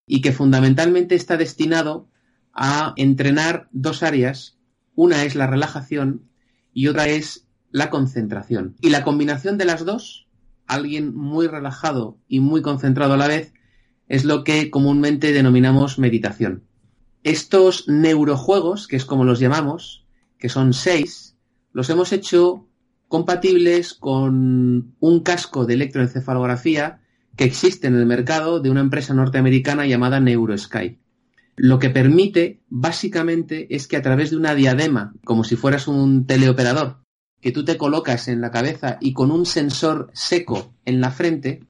y que fundamentalmente está destinado a entrenar dos áreas. Una es la relajación y otra es la concentración. Y la combinación de las dos, alguien muy relajado y muy concentrado a la vez, es lo que comúnmente denominamos meditación. Estos neurojuegos, que es como los llamamos, que son seis, los hemos hecho compatibles con un casco de electroencefalografía que existe en el mercado de una empresa norteamericana llamada NeuroSky. Lo que permite, básicamente, es que a través de una diadema, como si fueras un teleoperador, que tú te colocas en la cabeza y con un sensor seco en la frente,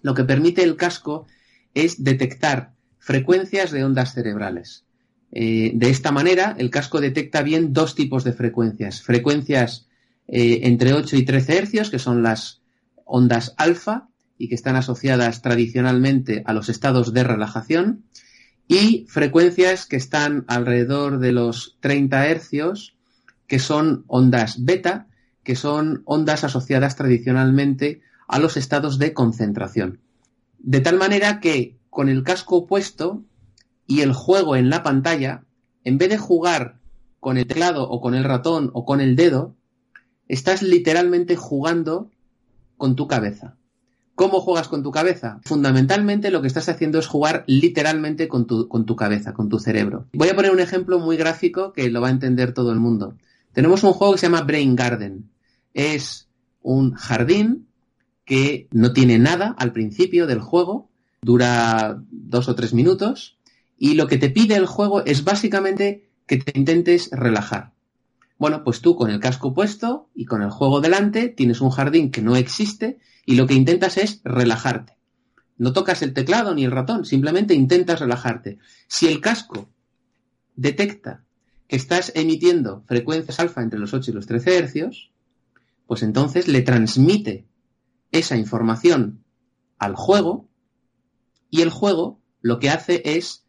lo que permite el casco es detectar frecuencias de ondas cerebrales. Eh, de esta manera, el casco detecta bien dos tipos de frecuencias. Frecuencias eh, entre 8 y 13 hercios, que son las ondas alfa y que están asociadas tradicionalmente a los estados de relajación, y frecuencias que están alrededor de los 30 hercios, que son ondas beta, que son ondas asociadas tradicionalmente a los estados de concentración. De tal manera que con el casco puesto y el juego en la pantalla, en vez de jugar con el teclado o con el ratón o con el dedo, estás literalmente jugando con tu cabeza. ¿Cómo juegas con tu cabeza? Fundamentalmente lo que estás haciendo es jugar literalmente con tu, con tu cabeza, con tu cerebro. Voy a poner un ejemplo muy gráfico que lo va a entender todo el mundo. Tenemos un juego que se llama Brain Garden. Es un jardín que no tiene nada al principio del juego, dura dos o tres minutos, y lo que te pide el juego es básicamente que te intentes relajar. Bueno, pues tú con el casco puesto y con el juego delante tienes un jardín que no existe y lo que intentas es relajarte. No tocas el teclado ni el ratón, simplemente intentas relajarte. Si el casco detecta que estás emitiendo frecuencias alfa entre los 8 y los 13 hercios, pues entonces le transmite esa información al juego y el juego lo que hace es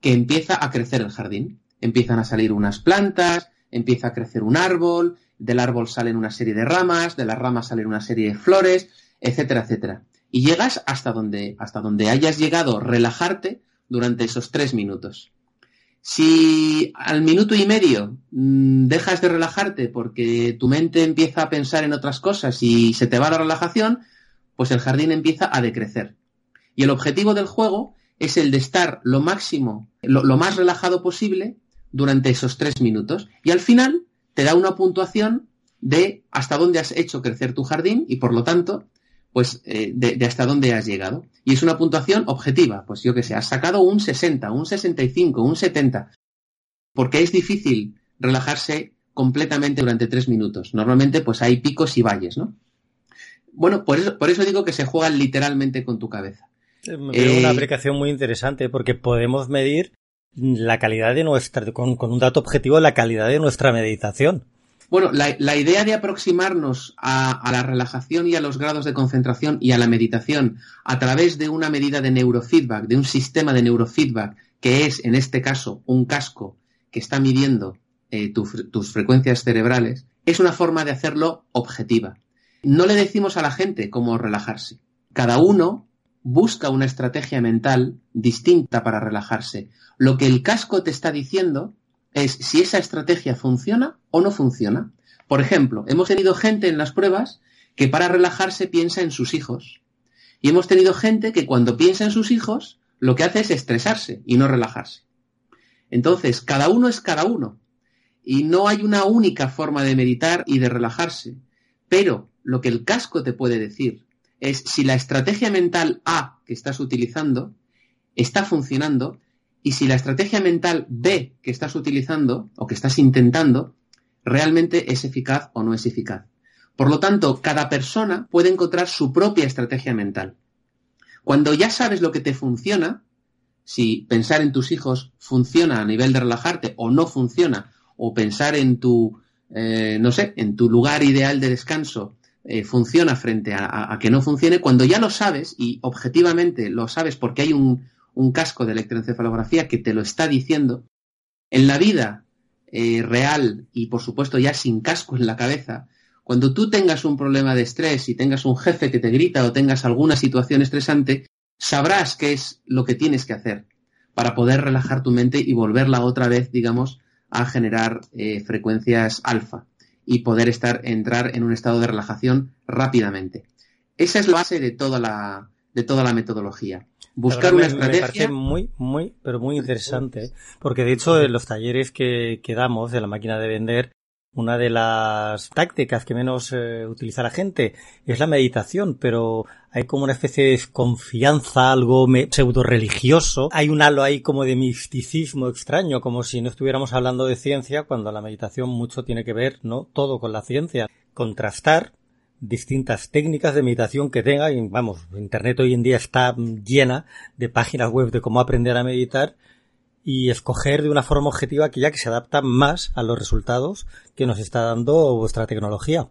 que empieza a crecer el jardín. Empiezan a salir unas plantas, empieza a crecer un árbol, del árbol salen una serie de ramas, de las ramas salen una serie de flores, etcétera, etcétera. Y llegas hasta donde, hasta donde hayas llegado relajarte durante esos tres minutos. Si al minuto y medio mmm, dejas de relajarte porque tu mente empieza a pensar en otras cosas y se te va la relajación, pues el jardín empieza a decrecer. Y el objetivo del juego es el de estar lo máximo, lo más relajado posible durante esos tres minutos. Y al final te da una puntuación de hasta dónde has hecho crecer tu jardín y por lo tanto, pues eh, de, de, hasta dónde has llegado. Y es una puntuación objetiva, pues yo que sé, has sacado un 60, un 65, un 70, porque es difícil relajarse completamente durante tres minutos. Normalmente pues hay picos y valles, ¿no? Bueno, por eso, por eso digo que se juega literalmente con tu cabeza. Eh, una aplicación muy interesante porque podemos medir la calidad de nuestra, con, un dato objetivo, la calidad de nuestra meditación. Bueno, la, la idea de aproximarnos a, la relajación y a los grados de concentración y a la meditación a través de una medida de neurofeedback, de un sistema de neurofeedback, que es, en este caso, un casco que está midiendo eh, tu, tus frecuencias cerebrales, es una forma de hacerlo objetiva. No le decimos a la gente cómo relajarse. Cada uno busca una estrategia mental distinta para relajarse. Lo que el casco te está diciendo es si esa estrategia funciona o no funciona. Por ejemplo, hemos tenido gente en las pruebas que para relajarse piensa en sus hijos. Y hemos tenido gente que cuando piensa en sus hijos lo que hace es estresarse y no relajarse. Entonces, cada uno es cada uno. Y no hay una única forma de meditar y de relajarse. Pero lo que el casco te puede decir es si la estrategia mental A que estás utilizando está funcionando y si la estrategia mental B que estás utilizando o que estás intentando realmente es eficaz o no es eficaz. Por lo tanto, cada persona puede encontrar su propia estrategia mental. Cuando ya sabes lo que te funciona, si pensar en tus hijos funciona a nivel de relajarte o no funciona, o pensar en tu, eh, no sé, en tu lugar ideal de descanso eh, funciona frente a, que no funcione, cuando ya lo sabes y objetivamente lo sabes porque hay un, casco de electroencefalografía que te lo está diciendo, en la vida eh, real y por supuesto ya sin casco en la cabeza, cuando tú tengas un problema de estrés y tengas un jefe que te grita o tengas alguna situación estresante, sabrás qué es lo que tienes que hacer para poder relajar tu mente y volverla otra vez, digamos, a generar eh, frecuencias alfa y poder estar, entrar en un estado de relajación rápidamente. Esa es la base de toda la, de toda la metodología. Buscar una estrategia. Me parece muy, muy, pero muy interesante, ¿eh? porque de hecho en los talleres que, que damos de la máquina de vender, una de las tácticas que menos eh, utiliza la gente es la meditación, pero hay como una especie de confianza, algo pseudo religioso. Hay un halo ahí como de misticismo extraño, como si no estuviéramos hablando de ciencia, cuando la meditación mucho tiene que ver, ¿no? Todo con la ciencia. Contrastar distintas técnicas de meditación que tenga, y vamos, Internet hoy en día está llena de páginas web de cómo aprender a meditar, y escoger de una forma objetiva aquella que se adapta más a los resultados que nos está dando vuestra tecnología.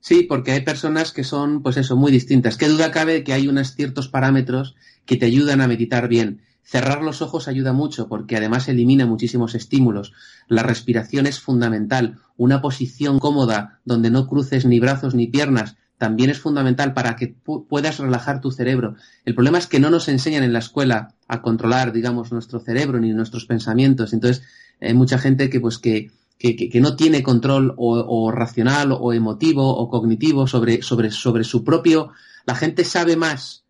Sí, porque hay personas que son, pues eso, muy distintas. ¿Qué duda cabe que hay unos ciertos parámetros que te ayudan a meditar bien? Cerrar los ojos ayuda mucho porque además elimina muchísimos estímulos. La respiración es fundamental. Una posición cómoda donde no cruces ni brazos ni piernas también es fundamental para que puedas relajar tu cerebro. El problema es que no nos enseñan en la escuela a controlar, digamos, nuestro cerebro ni nuestros pensamientos. Entonces, hay mucha gente que, pues, que, que, no tiene control o, racional o emotivo o cognitivo sobre, sobre, sobre su propio. La gente sabe más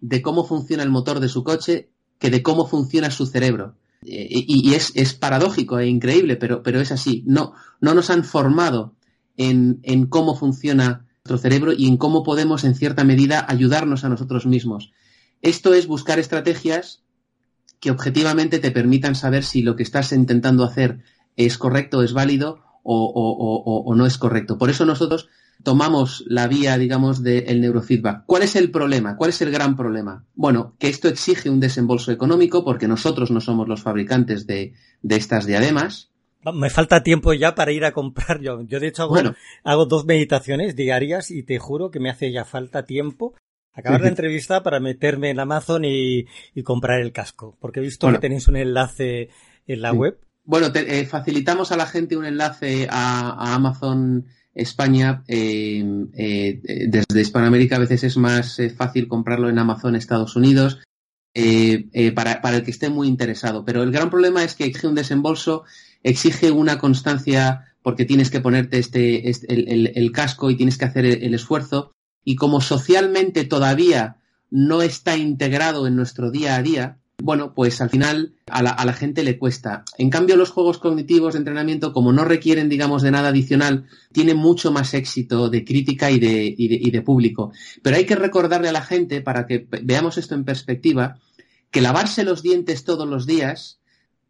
de cómo funciona el motor de su coche que de cómo funciona su cerebro. Eh, y, es, es, paradójico e increíble, pero, pero es así. No, no nos han formado en, en cómo funciona nuestro cerebro y en cómo podemos, en cierta medida, ayudarnos a nosotros mismos. Esto es buscar estrategias que objetivamente te permitan saber si lo que estás intentando hacer es correcto, es válido o, no es correcto. Por eso nosotros tomamos la vía, digamos, del neurofeedback. ¿Cuál es el problema? ¿Cuál es el gran problema? Bueno, que esto exige un desembolso económico porque nosotros no somos los fabricantes de, de estas diademas me falta tiempo ya para ir a comprar yo. Yo de hecho hago, dos meditaciones diarias y te juro que me hace ya falta tiempo acabar la entrevista para meterme en Amazon y, comprar el casco. Porque he visto que tenéis un enlace en la web. Bueno, eh, facilitamos a la gente un enlace a, Amazon España. Eh, eh, desde Hispanoamérica a veces es más fácil comprarlo en Amazon Estados Unidos. Para, para el que esté muy interesado. Pero el gran problema es que exige un desembolso exige una constancia porque tienes que ponerte este, este el, casco y tienes que hacer el, esfuerzo. Y como socialmente todavía no está integrado en nuestro día a día, bueno, pues al final a la, gente le cuesta. En cambio, los juegos cognitivos de entrenamiento, como no requieren, digamos, de nada adicional, tienen mucho más éxito de crítica y de, y de público. Pero hay que recordarle a la gente, para que veamos esto en perspectiva, que lavarse los dientes todos los días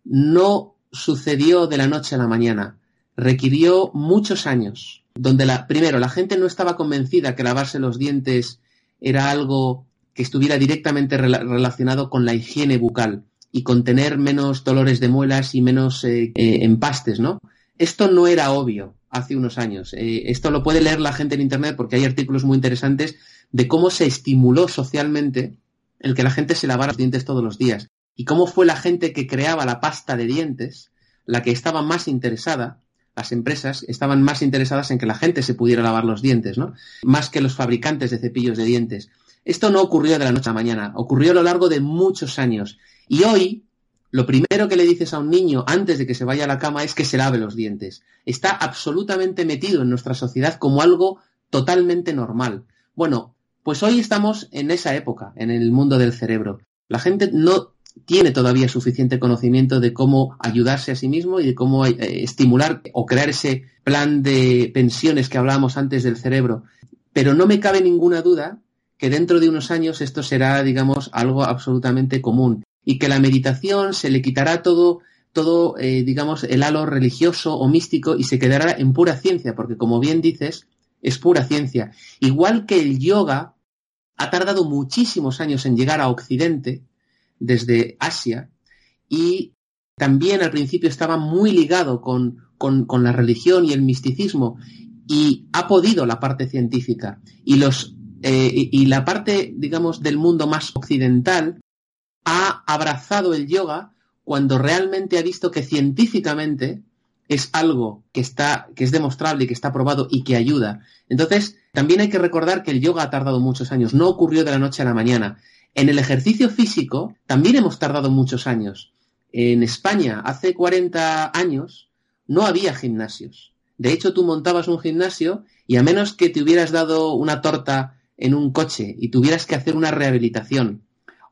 no sucedió de la noche a la mañana. Requirió muchos años, donde la, primero la gente no estaba convencida que lavarse los dientes era algo que estuviera directamente relacionado con la higiene bucal y con tener menos dolores de muelas y menos eh, eh, empastes, ¿no? Esto no era obvio hace unos años. Eh, esto lo puede leer la gente en Internet porque hay artículos muy interesantes de cómo se estimuló socialmente el que la gente se lavara los dientes todos los días y cómo fue la gente que creaba la pasta de dientes la que estaba más interesada, las empresas estaban más interesadas en que la gente se pudiera lavar los dientes, ¿no? Más que los fabricantes de cepillos de dientes. Esto no ocurrió de la noche a la mañana, ocurrió a lo largo de muchos años. Y hoy, lo primero que le dices a un niño antes de que se vaya a la cama es que se lave los dientes. Está absolutamente metido en nuestra sociedad como algo totalmente normal. Bueno, pues hoy estamos en esa época, en el mundo del cerebro. La gente no tiene todavía suficiente conocimiento de cómo ayudarse a sí mismo y de cómo eh, estimular o crear ese plan de pensiones que hablábamos antes del cerebro. Pero no me cabe ninguna duda que dentro de unos años esto será, digamos, algo absolutamente común y que la meditación se le quitará todo, todo, eh, digamos, el halo religioso o místico y se quedará en pura ciencia, porque como bien dices, es pura ciencia. Igual que el yoga ha tardado muchísimos años en llegar a Occidente, desde Asia y también al principio estaba muy ligado con, la religión y el misticismo y ha podido la parte científica y los eh, y la parte, digamos, del mundo más occidental ha abrazado el yoga cuando realmente ha visto que científicamente es algo que está, que es demostrable y que está probado y que ayuda. Entonces, también hay que recordar que el yoga ha tardado muchos años, no ocurrió de la noche a la mañana. En el ejercicio físico también hemos tardado muchos años. En España, hace 40 años, no había gimnasios. De hecho, tú montabas un gimnasio y a menos que te hubieras dado una torta en un coche y tuvieras que hacer una rehabilitación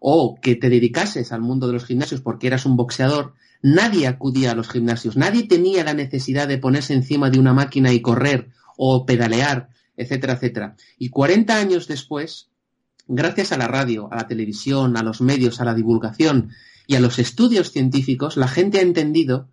o que te dedicases al mundo de los gimnasios porque eras un boxeador, nadie acudía a los gimnasios, nadie tenía la necesidad de ponerse encima de una máquina y correr o pedalear, etcétera, etcétera. Y 40 años después, gracias a la radio, a la televisión, a los medios, a la divulgación y a los estudios científicos, la gente ha entendido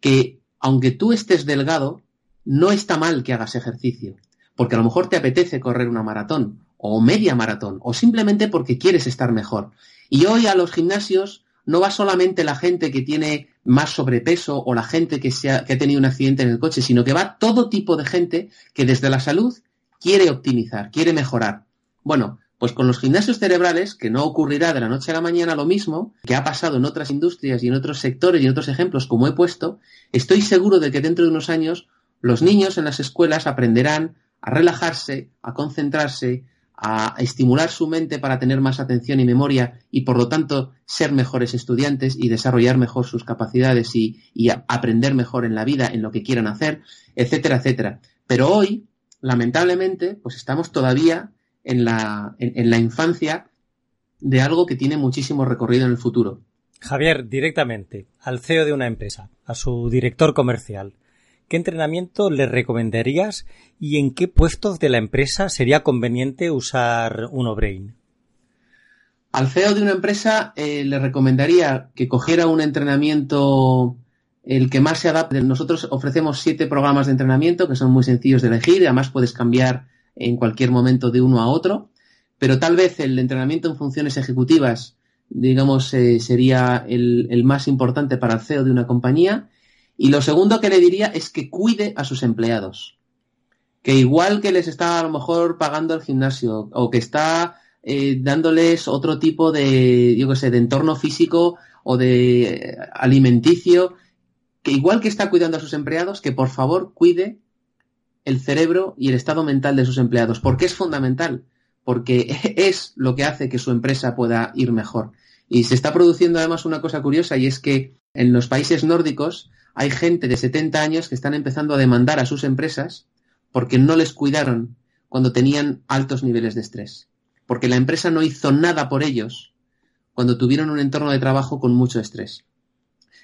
que aunque tú estés delgado, no está mal que hagas ejercicio porque a lo mejor te apetece correr una maratón o media maratón o simplemente porque quieres estar mejor. Y hoy a los gimnasios no va solamente la gente que tiene más sobrepeso o la gente que, que ha tenido un accidente en el coche, sino que va todo tipo de gente que desde la salud quiere optimizar, quiere mejorar. Bueno, pues con los gimnasios cerebrales, que no ocurrirá de la noche a la mañana lo mismo, que ha pasado en otras industrias y en otros sectores y en otros ejemplos como he puesto, estoy seguro de que dentro de unos años los niños en las escuelas aprenderán a relajarse, a concentrarse, a estimular su mente para tener más atención y memoria y por lo tanto ser mejores estudiantes y desarrollar mejor sus capacidades y, aprender mejor en la vida, en lo que quieran hacer, etcétera, etcétera. Pero hoy, lamentablemente, pues estamos todavía en la, en la infancia de algo que tiene muchísimo recorrido en el futuro. Javier, directamente, al CEO de una empresa, a su director comercial, ¿Qué entrenamiento le recomendarías y en qué puestos de la empresa sería conveniente usar UnoBrain? Al CEO de una empresa eh, le recomendaría que cogiera un entrenamiento el que más se adapte. Nosotros ofrecemos siete programas de entrenamiento que son muy sencillos de elegir y además puedes cambiar en cualquier momento de uno a otro. Pero tal vez el entrenamiento en funciones ejecutivas, digamos, eh, sería el, el, más importante para el CEO de una compañía y lo segundo que le diría es que cuide a sus empleados. Que igual que les está a lo mejor pagando el gimnasio o que está eh, dándoles otro tipo de, yo qué sé, de entorno físico o de eh, alimenticio, que igual que está cuidando a sus empleados, que por favor cuide el cerebro y el estado mental de sus empleados, porque es fundamental, porque es lo que hace que su empresa pueda ir mejor. Y se está produciendo además una cosa curiosa y es que en los países nórdicos hay gente de 70 años que están empezando a demandar a sus empresas porque no les cuidaron cuando tenían altos niveles de estrés. Porque la empresa no hizo nada por ellos cuando tuvieron un entorno de trabajo con mucho estrés.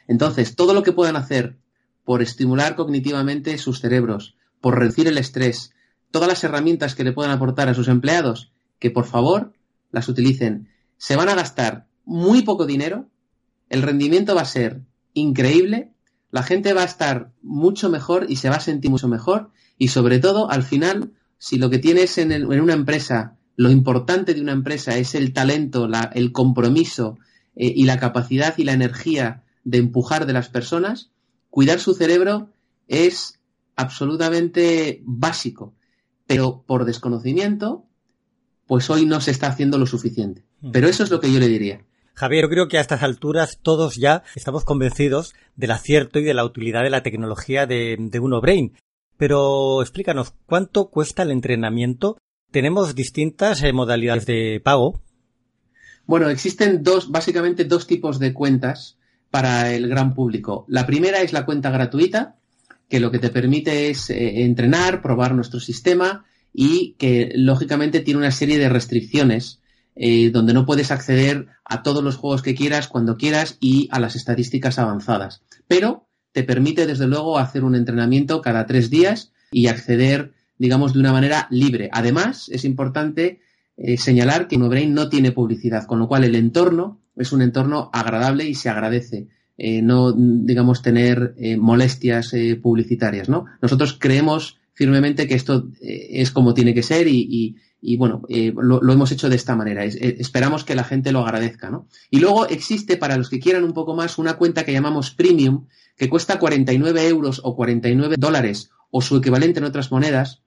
Entonces, todo lo que puedan hacer por estimular cognitivamente sus cerebros, por reducir el estrés, todas las herramientas que le puedan aportar a sus empleados, que por favor las utilicen. Se van a gastar muy poco dinero, el rendimiento va a ser increíble la gente va a estar mucho mejor y se va a sentir mucho mejor y sobre todo al final, si lo que tienes en, una empresa, lo importante de una empresa es el talento, el compromiso eh, y la capacidad y la energía de empujar de las personas, cuidar su cerebro es absolutamente básico, pero por desconocimiento, pues hoy no se está haciendo lo suficiente. Mm. Pero eso es lo que yo le diría. Javier, creo que a estas alturas todos ya estamos convencidos del acierto y de la utilidad de la tecnología de, de UnoBrain. Pero explícanos, ¿cuánto cuesta el entrenamiento? ¿Tenemos distintas eh, modalidades de pago? Bueno, existen dos, básicamente dos tipos de cuentas para el gran público. La primera es la cuenta gratuita, que lo que te permite es eh, entrenar, probar nuestro sistema y que lógicamente tiene una serie de restricciones eh, donde no puedes acceder a todos los juegos que quieras, cuando quieras y a las estadísticas avanzadas. Pero te permite, desde luego, hacer un entrenamiento cada tres días y acceder, digamos, de una manera libre. Además, es importante eh, señalar que NoBrain no tiene publicidad, con lo cual el entorno es un entorno agradable y se agradece. Eh, no, digamos, tener molestias publicitarias, ¿no? Nosotros creemos firmemente que esto es como tiene que ser y bueno, eh, lo, hemos hecho de esta manera. Eh, esperamos que la gente lo agradezca, ¿no? Y luego existe, para los que quieran un poco más, una cuenta que llamamos Premium, que cuesta 49 euros o 49 dólares o su equivalente en otras monedas,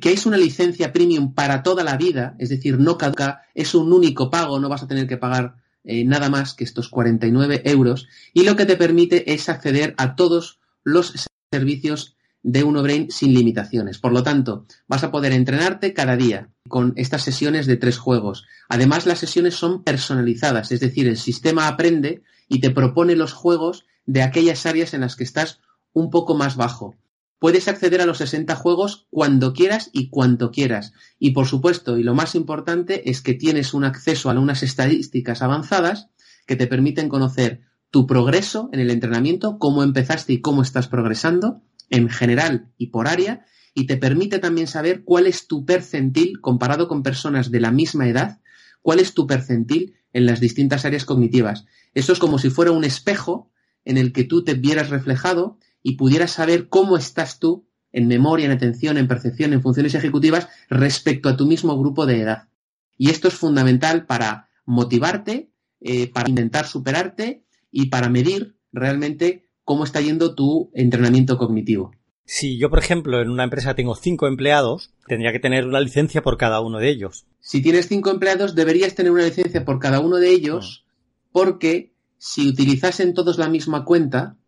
que es una licencia premium para toda la vida, es decir, no caduca, es un único pago, no vas a tener que pagar eh, nada más que estos 49 euros, y lo que te permite es acceder a todos los servicios de Unobrain sin limitaciones. Por lo tanto, vas a poder entrenarte cada día con estas sesiones de tres juegos. Además, las sesiones son personalizadas, es decir, el sistema aprende y te propone los juegos de aquellas áreas en las que estás un poco más bajo. Puedes acceder a los 60 juegos cuando quieras y cuanto quieras. Y por supuesto, y lo más importante, es que tienes un acceso a unas estadísticas avanzadas que te permiten conocer tu progreso en el entrenamiento, cómo empezaste y cómo estás progresando en general y por área, y te permite también saber cuál es tu percentil comparado con personas de la misma edad, cuál es tu percentil en las distintas áreas cognitivas. Eso es como si fuera un espejo en el que tú te vieras reflejado y pudieras saber cómo estás tú en memoria, en atención, en percepción, en funciones ejecutivas respecto a tu mismo grupo de edad. Y esto es fundamental para motivarte, eh, para intentar superarte y para medir realmente cómo está yendo tu entrenamiento cognitivo. Si yo, por ejemplo, en una empresa tengo cinco empleados, tendría que tener una licencia por cada uno de ellos. Si tienes cinco empleados, deberías tener una licencia por cada uno de ellos, ah. porque si utilizasen todos la misma cuenta,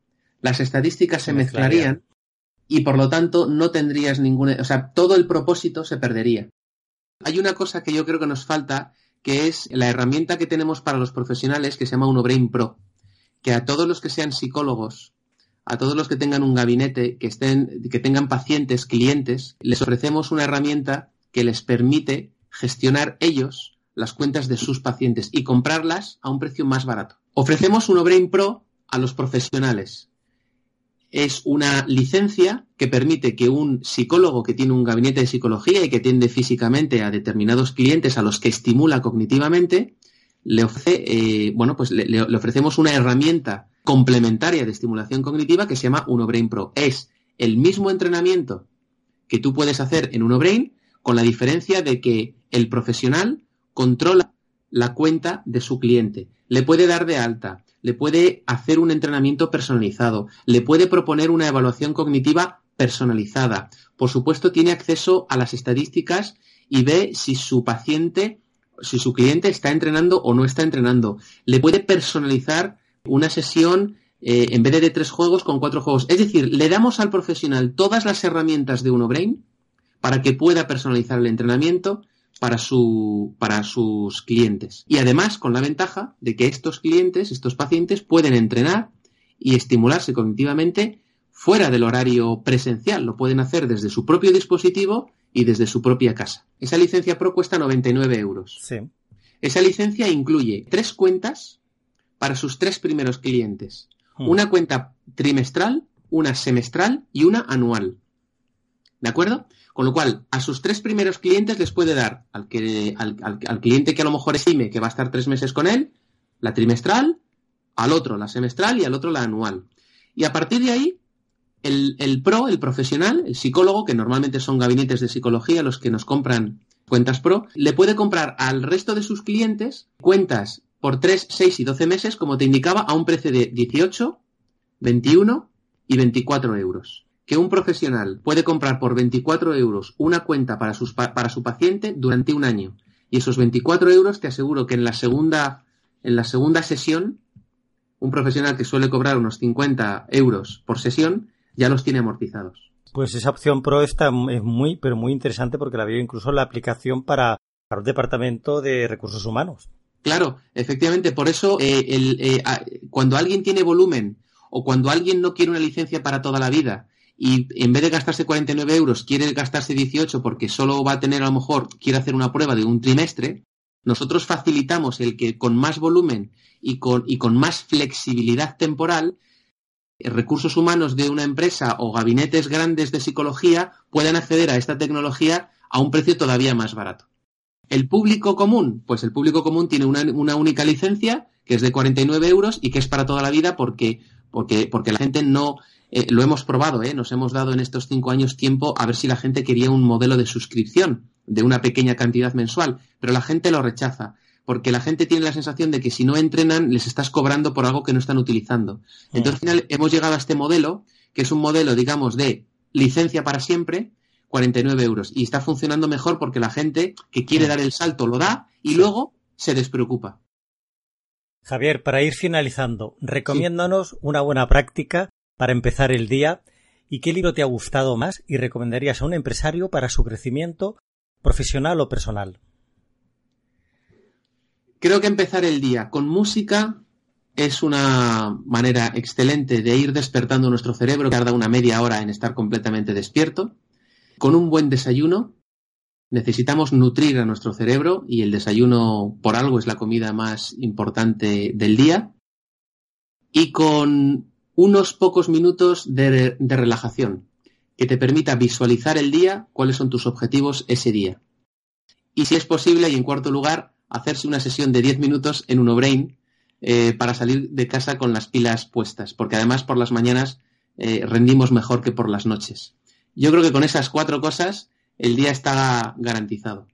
las estadísticas se, mezclarían, y por lo tanto no tendrías ninguna, o sea, todo el propósito se perdería. Hay una cosa que yo creo que nos falta, que es la herramienta que tenemos para los profesionales que se llama UnoBrain Pro, que a todos los que sean psicólogos, a todos los que tengan un gabinete, que estén, que tengan pacientes, clientes, les ofrecemos una herramienta que les permite gestionar ellos las cuentas de sus pacientes y comprarlas a un precio más barato. Ofrecemos UnoBrain Pro a los profesionales, es una licencia que permite que un psicólogo que tiene un gabinete de psicología y que atiende físicamente a determinados clientes a los que estimula cognitivamente, le ofrece, eh, bueno, pues le, ofrecemos una herramienta complementaria de estimulación cognitiva que se llama UnoBrain Pro. Es el mismo entrenamiento que tú puedes hacer en UnoBrain, con la diferencia de que el profesional controla la cuenta de su cliente, le puede dar de alta, le puede hacer un entrenamiento personalizado, le puede proponer una evaluación cognitiva personalizada. Por supuesto, tiene acceso a las estadísticas y ve si su paciente, si su cliente está entrenando o no está entrenando. Le puede personalizar una sesión eh, en vez de, tres juegos con cuatro juegos. Es decir, le damos al profesional todas las herramientas de UnoBrain para que pueda personalizar el entrenamiento para, su, para sus clientes. Y además con la ventaja de que estos clientes, estos pacientes, pueden entrenar y estimularse cognitivamente fuera del horario presencial. Lo pueden hacer desde su propio dispositivo y desde su propia casa. Esa licencia Pro cuesta 99 euros. Sí. Esa licencia incluye tres cuentas para sus tres primeros clientes. Hmm. Una cuenta trimestral, una semestral y una anual. ¿De acuerdo? Con lo cual, a sus tres primeros clientes les puede dar al, que, al, cliente que a lo mejor estime que va a estar tres meses con él, la trimestral, al otro la semestral y al otro la anual. Y a partir de ahí, el, el, pro, el profesional, el psicólogo, que normalmente son gabinetes de psicología los que nos compran cuentas pro, le puede comprar al resto de sus clientes cuentas por 3, 6 y 12 meses, como te indicaba, a un precio de 18, 21 y 24 euros que un profesional puede comprar por 24 euros una cuenta para, para su paciente durante un año. Y esos 24 euros te aseguro que en la segunda, en la segunda sesión, un profesional que suele cobrar unos 50 euros por sesión ya los tiene amortizados. Pues esa opción pro está es muy, pero muy interesante porque la veo incluso en la aplicación para, para un departamento de recursos humanos. Claro, efectivamente, por eso eh, eh, cuando alguien tiene volumen o cuando alguien no quiere una licencia para toda la vida y en vez de gastarse 49 euros quiere gastarse 18 porque solo va a tener a lo mejor, quiere hacer una prueba de un trimestre, nosotros facilitamos el que con más volumen y con, y con más flexibilidad temporal, recursos humanos de una empresa o gabinetes grandes de psicología puedan acceder a esta tecnología a un precio todavía más barato. El público común, pues el público común tiene una, una única licencia que es de 49 euros y que es para toda la vida porque, porque, porque la gente no, eh, lo hemos probado, ¿eh? nos hemos dado en estos cinco años tiempo a ver si la gente quería un modelo de suscripción de una pequeña cantidad mensual, pero la gente lo rechaza, porque la gente tiene la sensación de que si no entrenan les estás cobrando por algo que no están utilizando. Mm. Entonces al final hemos llegado a este modelo, que es un modelo, digamos, de licencia para siempre, 49 euros. Y está funcionando mejor porque la gente que quiere dar el salto lo da y luego se despreocupa. Javier, para ir finalizando, recomiéndanos una buena práctica para empezar el día y qué libro te ha gustado más y recomendarías a un empresario para su crecimiento profesional o personal. Creo que empezar el día con música es una manera excelente de ir despertando nuestro cerebro, que tarda una media hora en estar completamente despierto. Con un buen desayuno, necesitamos nutrir a nuestro cerebro y el desayuno por algo es la comida más importante del día. Y con unos pocos minutos de, de relajación que te permita visualizar el día, cuáles son tus objetivos ese día. Y si es posible, y en cuarto lugar, hacerse una sesión de 10 minutos en Unobrain eh, para salir de casa con las pilas puestas, porque además por las mañanas eh, rendimos mejor que por las noches. Yo creo que con esas cuatro cosas el día está garantizado.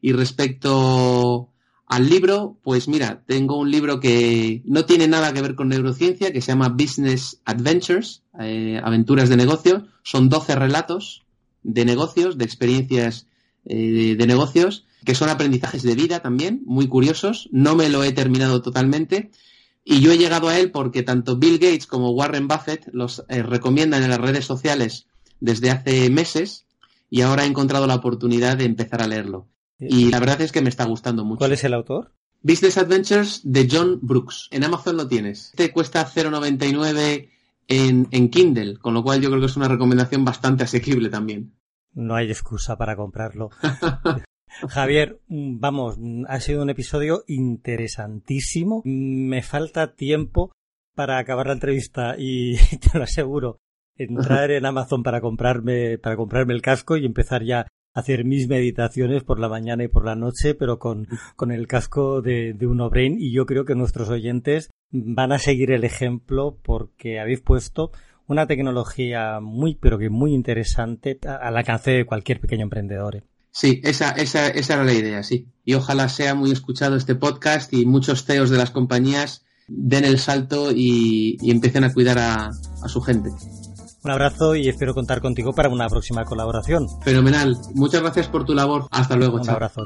Y respecto al libro, pues mira, tengo un libro que no tiene nada que ver con neurociencia, que se llama Business Adventures, eh, aventuras de negocio. Son 12 relatos de negocios, de experiencias de negocios, que son aprendizajes de vida también, muy curiosos. No me lo he terminado totalmente. Y yo he llegado a él porque tanto Bill Gates como Warren Buffett los eh, recomiendan en las redes sociales desde hace meses y ahora he encontrado la oportunidad de empezar a leerlo. Y la verdad es que me está gustando mucho. ¿Cuál es el autor? Business Adventures de John Brooks. En Amazon lo tienes. Este cuesta 0,99 en, en Kindle, con lo cual yo creo que es una recomendación bastante asequible también. No hay excusa para comprarlo. Javier, mm, vamos, mm, ha sido un episodio interesantísimo. Mm, me falta tiempo para acabar la entrevista y te lo aseguro, entrar en Amazon para comprarme, para comprarme el casco y empezar ya a hacer mis meditaciones por la mañana y por la noche, pero con, con el casco de, de Uno Brain y yo creo que nuestros oyentes van a seguir el ejemplo porque habéis puesto una tecnología muy, pero que muy interesante al alcance de cualquier pequeño emprendedor. Sí, esa, esa, esa era la idea, sí. Y ojalá sea muy escuchado este podcast y muchos CEOs de las compañías den el salto y, empiecen a cuidar a, a su gente. Un abrazo y espero contar contigo para una próxima colaboración. Fenomenal. Muchas gracias por tu labor. Hasta luego. Un abrazo.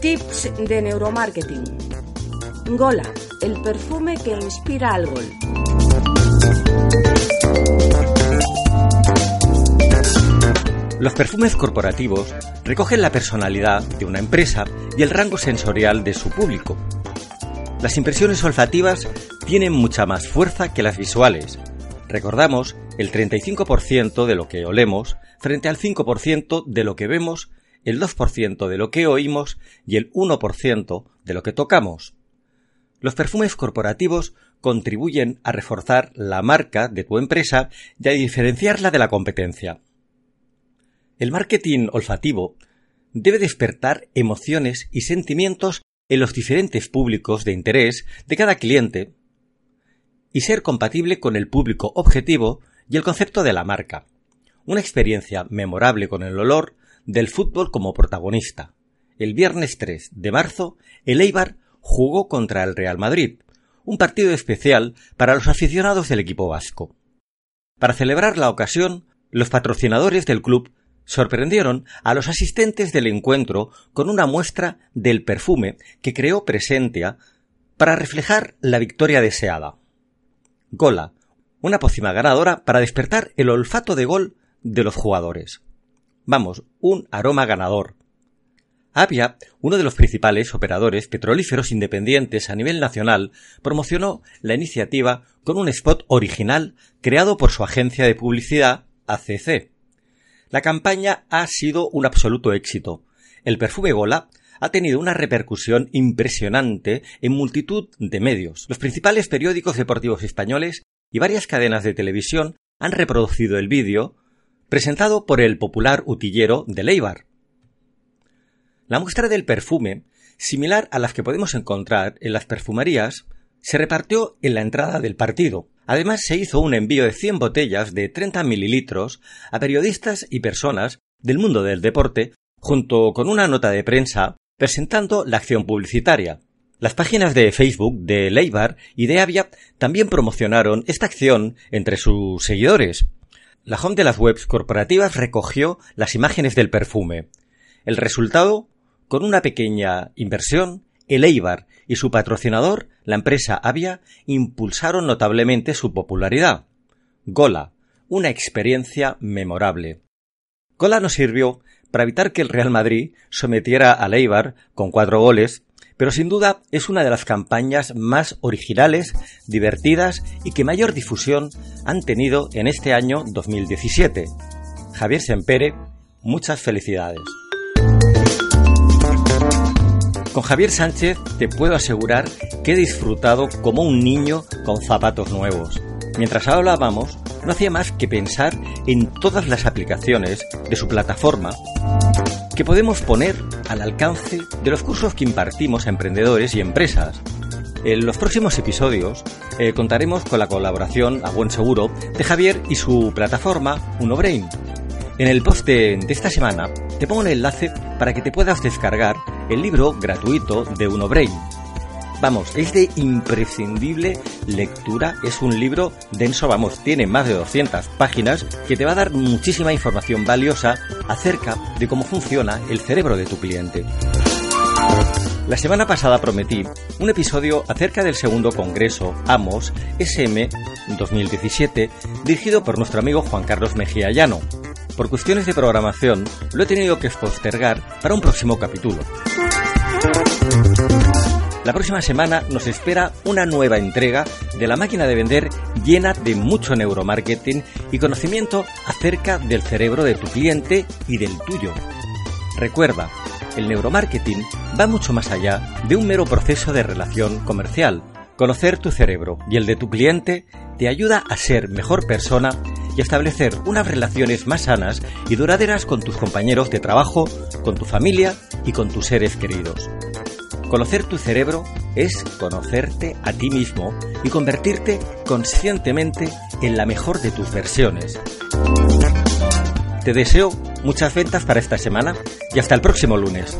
Tips de neuromarketing. Gola, el perfume que inspira al gol. Los perfumes corporativos recogen la personalidad de una empresa y el rango sensorial de su público. Las impresiones olfativas tienen mucha más fuerza que las visuales. Recordamos el 35% de lo que olemos frente al 5% de lo que vemos, el 2% de lo que oímos y el 1% de lo que tocamos. Los perfumes corporativos contribuyen a reforzar la marca de tu empresa y a diferenciarla de la competencia. El marketing olfativo debe despertar emociones y sentimientos en los diferentes públicos de interés de cada cliente y ser compatible con el público objetivo y el concepto de la marca. Una experiencia memorable con el olor del fútbol como protagonista. El viernes 3 de marzo, el Eibar jugó contra el Real Madrid, un partido especial para los aficionados del equipo vasco. Para celebrar la ocasión, los patrocinadores del club sorprendieron a los asistentes del encuentro con una muestra del perfume que creó Presentia para reflejar la victoria deseada. Gola, una pócima ganadora para despertar el olfato de gol de los jugadores. Vamos, un aroma ganador. Avia, uno de los principales operadores petrolíferos independientes a nivel nacional, promocionó la iniciativa con un spot original creado por su agencia de publicidad ACC. La campaña ha sido un absoluto éxito. El perfume Gola ha tenido una repercusión impresionante en multitud de medios. Los principales periódicos deportivos españoles y varias cadenas de televisión han reproducido el vídeo presentado por el popular utillero de Leibar. La muestra del perfume, similar a las que podemos encontrar en las perfumerías, se repartió en la entrada del partido, Además, se hizo un envío de 100 botellas de 30 mililitros a periodistas y personas del mundo del deporte, junto con una nota de prensa presentando la acción publicitaria. Las páginas de Facebook de Leibar y de Avia también promocionaron esta acción entre sus seguidores. La home de las webs corporativas recogió las imágenes del perfume. El resultado, con una pequeña inversión, el Eibar y su patrocinador, la empresa Avia, impulsaron notablemente su popularidad. Gola, una experiencia memorable. Gola nos sirvió para evitar que el Real Madrid sometiera al Eibar con cuatro goles pero sin duda es una de las campañas más originales, divertidas y que mayor difusión han tenido en este año 2017. Javier Sempere, muchas felicidades. Con Javier Sánchez te puedo asegurar que he disfrutado como un niño con zapatos nuevos. Mientras hablábamos, no hacía más que pensar en todas las aplicaciones de su plataforma que podemos poner al alcance de los cursos que impartimos a emprendedores y empresas. En los próximos episodios eh, contaremos con la colaboración, a buen seguro, de Javier y su plataforma UnoBrain. En el post de, de esta semana te pongo un enlace para que te puedas descargar el libro gratuito de UnoBrain Vamos, es de imprescindible lectura. Es un libro denso, vamos, tiene más de 200 páginas que te va a dar muchísima información valiosa acerca de cómo funciona el cerebro de tu cliente. La semana pasada prometí un episodio acerca del segundo congreso AMOS SM 2017 dirigido por nuestro amigo Juan Carlos Mejía Llano. Por cuestiones de programación lo he tenido que postergar para un próximo capítulo. La próxima semana nos espera una nueva entrega de la máquina de vender llena de mucho neuromarketing y conocimiento acerca del cerebro de tu cliente y del tuyo. Recuerda, el neuromarketing va mucho más allá de un mero proceso de relación comercial. Conocer tu cerebro y el de tu cliente te ayuda a ser mejor persona y establecer unas relaciones más sanas y duraderas con tus compañeros de trabajo, con tu familia y con tus seres queridos. Conocer tu cerebro es conocerte a ti mismo y convertirte conscientemente en la mejor de tus versiones. Te deseo muchas ventas para esta semana y hasta el próximo lunes.